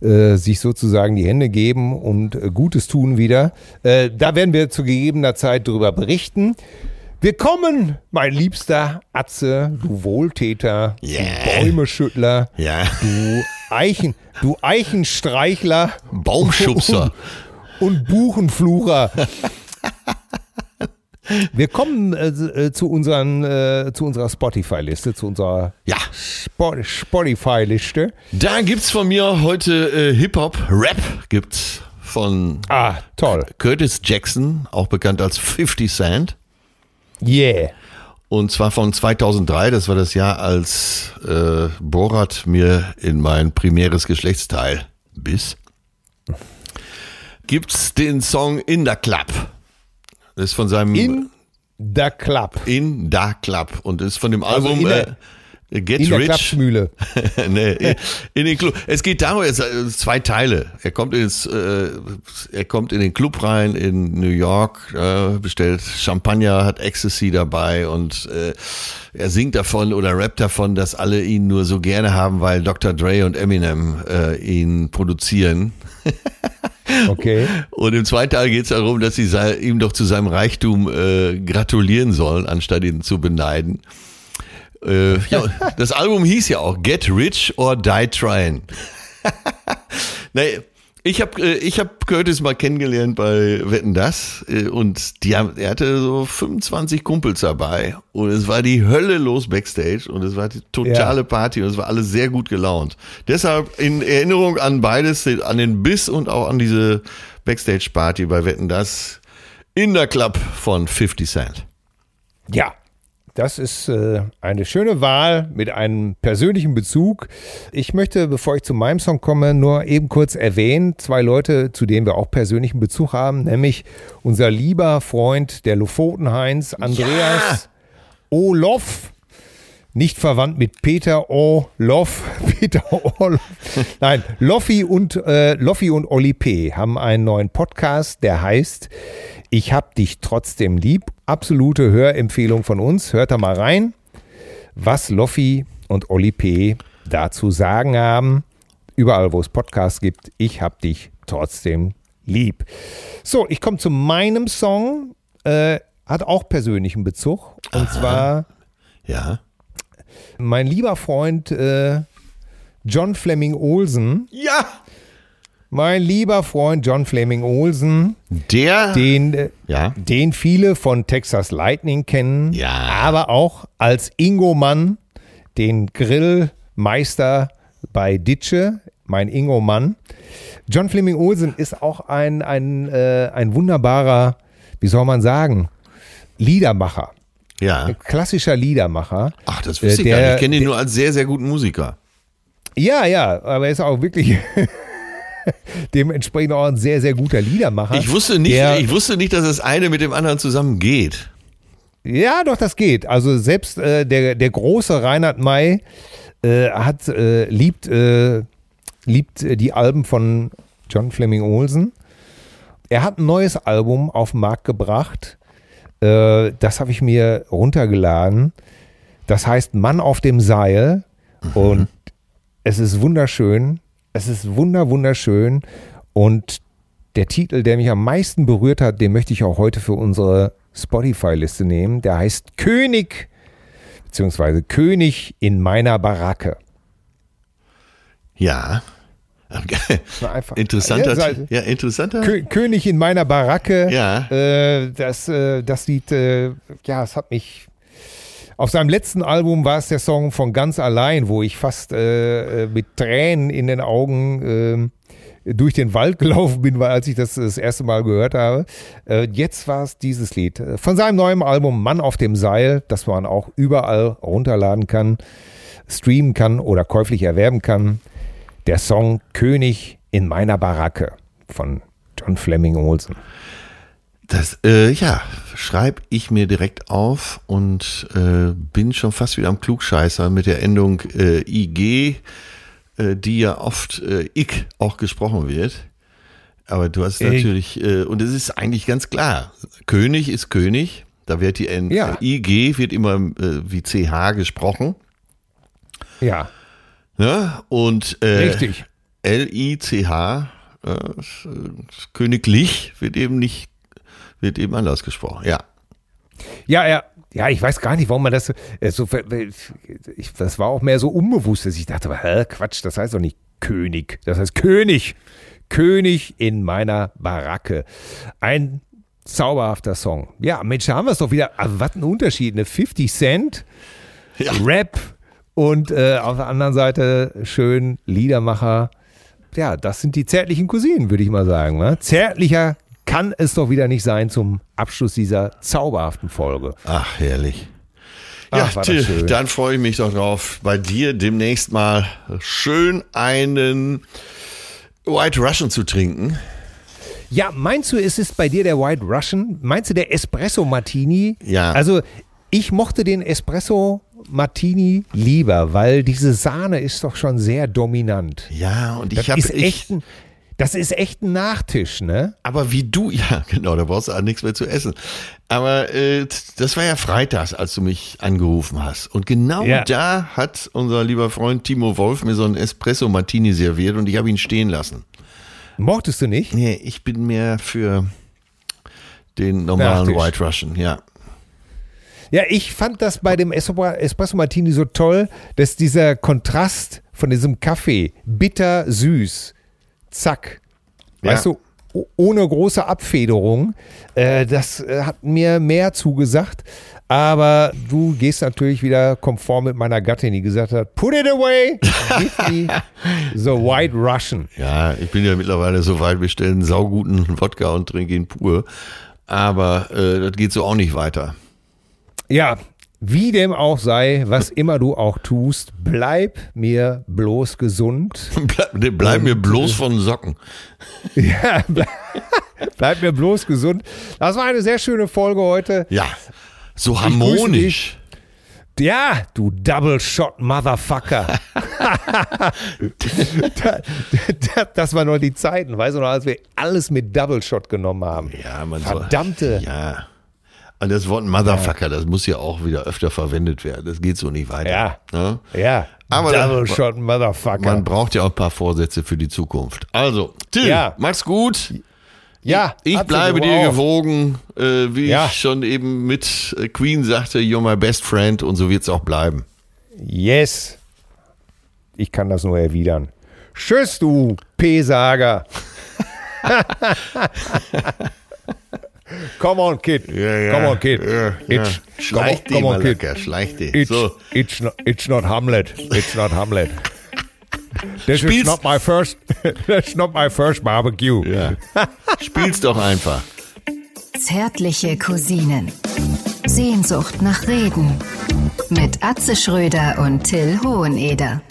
äh, sich sozusagen die Hände geben und äh, Gutes tun wieder. Äh, da werden wir zu gegebener Zeit darüber berichten. Wir kommen, mein liebster Atze, du Wohltäter, yeah. du Bäumeschüttler, yeah. du Eichen, du Eichenstreichler, Baumschubser und, und Buchenflucher. Wir kommen äh, äh, zu, unseren, äh, zu unserer Spotify-Liste, zu unserer ja. Spotify-Liste. Da gibt's von mir heute äh, Hip-Hop, Rap gibt's von ah, toll. Curtis Jackson, auch bekannt als 50 Cent. Yeah. Und zwar von 2003, das war das Jahr, als äh, Borat mir in mein primäres Geschlechtsteil biss. Gibt's den Song In the Club. Das ist von seinem. In the Club. In the Club. Und ist von dem also Album. Also äh, Get in Rich. Klapsmühle. nee, in den Club. Es geht darum, es sind zwei Teile. Er kommt ins, äh, er kommt in den Club rein in New York, äh, bestellt Champagner, hat Ecstasy dabei und äh, er singt davon oder rappt davon, dass alle ihn nur so gerne haben, weil Dr. Dre und Eminem äh, ihn produzieren. Okay. Und im zweiten Teil geht es darum, dass sie ihm doch zu seinem Reichtum äh, gratulieren sollen, anstatt ihn zu beneiden. Äh, ja, das Album hieß ja auch Get Rich or Die Trying. nee, ich habe äh, ich hab Curtis mal kennengelernt bei Wetten Das äh, und die haben, er hatte so 25 Kumpels dabei und es war die Hölle los backstage und es war die totale ja. Party und es war alles sehr gut gelaunt. Deshalb in Erinnerung an beides, an den Biss und auch an diese Backstage Party bei Wetten Das in der Club von 50 Cent. Ja, das ist äh, eine schöne Wahl mit einem persönlichen Bezug. Ich möchte, bevor ich zu meinem Song komme, nur eben kurz erwähnen, zwei Leute, zu denen wir auch persönlichen Bezug haben, nämlich unser lieber Freund, der Lofoten-Heinz, Andreas ja. Olof. Nicht verwandt mit Peter Olof. Peter Olof. Nein, Loffi und, äh, Loffi und Oli P. haben einen neuen Podcast, der heißt ich hab dich trotzdem lieb. Absolute Hörempfehlung von uns. Hört da mal rein, was Loffi und Oli P. dazu sagen haben. Überall, wo es Podcasts gibt. Ich hab dich trotzdem lieb. So, ich komme zu meinem Song. Äh, hat auch persönlichen Bezug. Und Aha. zwar. Ja. Mein lieber Freund äh, John Fleming Olsen. Ja mein lieber Freund John Fleming Olsen, der, den, äh, ja. den viele von Texas Lightning kennen, ja. aber auch als Ingo Mann, den Grillmeister bei Ditsche, mein Ingo Mann. John Fleming Olsen ist auch ein, ein, äh, ein wunderbarer, wie soll man sagen, Liedermacher. Ja. Ein klassischer Liedermacher. Ach, das wusste ich der, gar nicht. Ich kenne ihn nur als sehr, sehr guten Musiker. Ja, ja, aber er ist auch wirklich dementsprechend auch ein sehr, sehr guter Liedermacher. Ich wusste nicht, der, ich wusste nicht, dass das eine mit dem anderen zusammen geht. Ja, doch, das geht. Also selbst äh, der, der große Reinhard May äh, hat, äh, liebt, äh, liebt die Alben von John Fleming Olsen. Er hat ein neues Album auf den Markt gebracht. Äh, das habe ich mir runtergeladen. Das heißt Mann auf dem Seil. Mhm. Und es ist wunderschön. Es ist wunder, wunderschön. Und der Titel, der mich am meisten berührt hat, den möchte ich auch heute für unsere Spotify-Liste nehmen. Der heißt König, beziehungsweise König in meiner Baracke. Ja. Interessanter, ja, ja interessanter. Kö König in meiner Baracke. Ja. Äh, das, äh, das Lied, äh, ja, es hat mich Auf seinem letzten Album war es der Song von ganz allein, wo ich fast äh, mit Tränen in den Augen äh, durch den Wald gelaufen bin, weil als ich das das erste Mal gehört habe. Äh, jetzt war es dieses Lied von seinem neuen Album Mann auf dem Seil, das man auch überall runterladen kann, streamen kann oder käuflich erwerben kann. Der Song König in meiner Baracke von John Fleming Olsen. Das, äh, ja, schreibe ich mir direkt auf und äh, bin schon fast wieder am Klugscheißer mit der Endung äh, IG, äh, die ja oft äh, ich auch gesprochen wird. Aber du hast natürlich, äh, und es ist eigentlich ganz klar, König ist König, da wird die N Ja. IG wird immer wie CH gesprochen. Ja, Ne? Und äh, richtig. L-I-C-H, äh, königlich, wird eben nicht, wird eben anders gesprochen. Ja. Ja, ja. Ja, ich weiß gar nicht, warum man das so, äh, so ich, das war auch mehr so unbewusst, dass ich dachte, hä, Quatsch, das heißt doch nicht König, das heißt König. König in meiner Baracke. Ein zauberhafter Song. Ja, Mensch, da haben wir es doch wieder. Aber was ein Unterschied, ne? 50 Cent, Ja. Rap und äh, auf der anderen Seite schön Liedermacher. Ja, das sind die zärtlichen Cousinen, würde ich mal sagen. Ne? Zärtlicher kann es doch wieder nicht sein zum Abschluss dieser zauberhaften Folge. Ach, herrlich. Ach, Ja, Till, dann freue ich mich doch drauf, bei dir demnächst mal schön einen White Russian zu trinken. Ja, meinst du, es ist bei dir der White Russian? Meinst du der Espresso Martini? Ja. Also, ich mochte den Espresso Martini lieber, weil diese Sahne ist doch schon sehr dominant. Ja, und ich habe echt ein, das ist echt ein Nachtisch, ne? aber wie du, ja, genau, da brauchst du auch nichts mehr zu essen. Aber äh, das war ja freitags, als du mich angerufen hast. Und genau Ja. da hat unser lieber Freund Timo Wolf mir so einen Espresso Martini serviert und ich habe ihn stehen lassen. Mochtest du nicht? Nee, ich bin mehr für den normalen Nachtisch. White Russian, ja. Ja, ich fand das bei dem Espre- Espresso Martini so toll, dass dieser Kontrast von diesem Kaffee, bitter, süß, zack, weißt Ja. du, o- ohne große Abfederung, äh, das äh, hat mir mehr zugesagt. Aber du gehst natürlich wieder konform mit meiner Gattin, die gesagt hat, put it away, give me the white Russian. Ja, ich bin ja mittlerweile so weit, wir stellen sauguten Wodka und trinken ihn pur. Aber äh, das geht so auch nicht weiter. Ja, wie dem auch sei, was immer du auch tust, bleib mir bloß gesund. Bleib, bleib mir bloß von Socken. Ja, bleib, bleib mir bloß gesund. Das war eine sehr schöne Folge heute. Ja, so harmonisch. Ja, du Double Shot Motherfucker. Da- da- das waren noch die Zeiten, weißt du noch, als wir alles mit Double Shot genommen haben. Ja, man Verdammte. Soll, ja. Und das Wort Motherfucker, das muss ja auch wieder öfter verwendet werden. Das geht so nicht weiter. Ja. Ne? Ja, Aber Double da- Shot Motherfucker. Man braucht ja auch ein paar Vorsätze für die Zukunft. Also, Till, Ja. mach's gut. ja, Ich Atze, bleibe dir gewogen, äh, wie Ja. ich schon eben mit äh, Queen sagte, you're my best friend und so wird's auch bleiben. Yes. Ich kann das nur erwidern. Tschüss, du P-Sager. come on, kid. Come on, kid. It's, Schleich come, dich, on, come. It's, So, it's, not, it's not Hamlet. It's not Hamlet. This is Spielst- not my first. That's not my first barbecue. ja. Spiel's doch einfach. Zärtliche Cousinen. Sehnsucht nach Reden. Mit Atze Schröder und Till Hoheneder.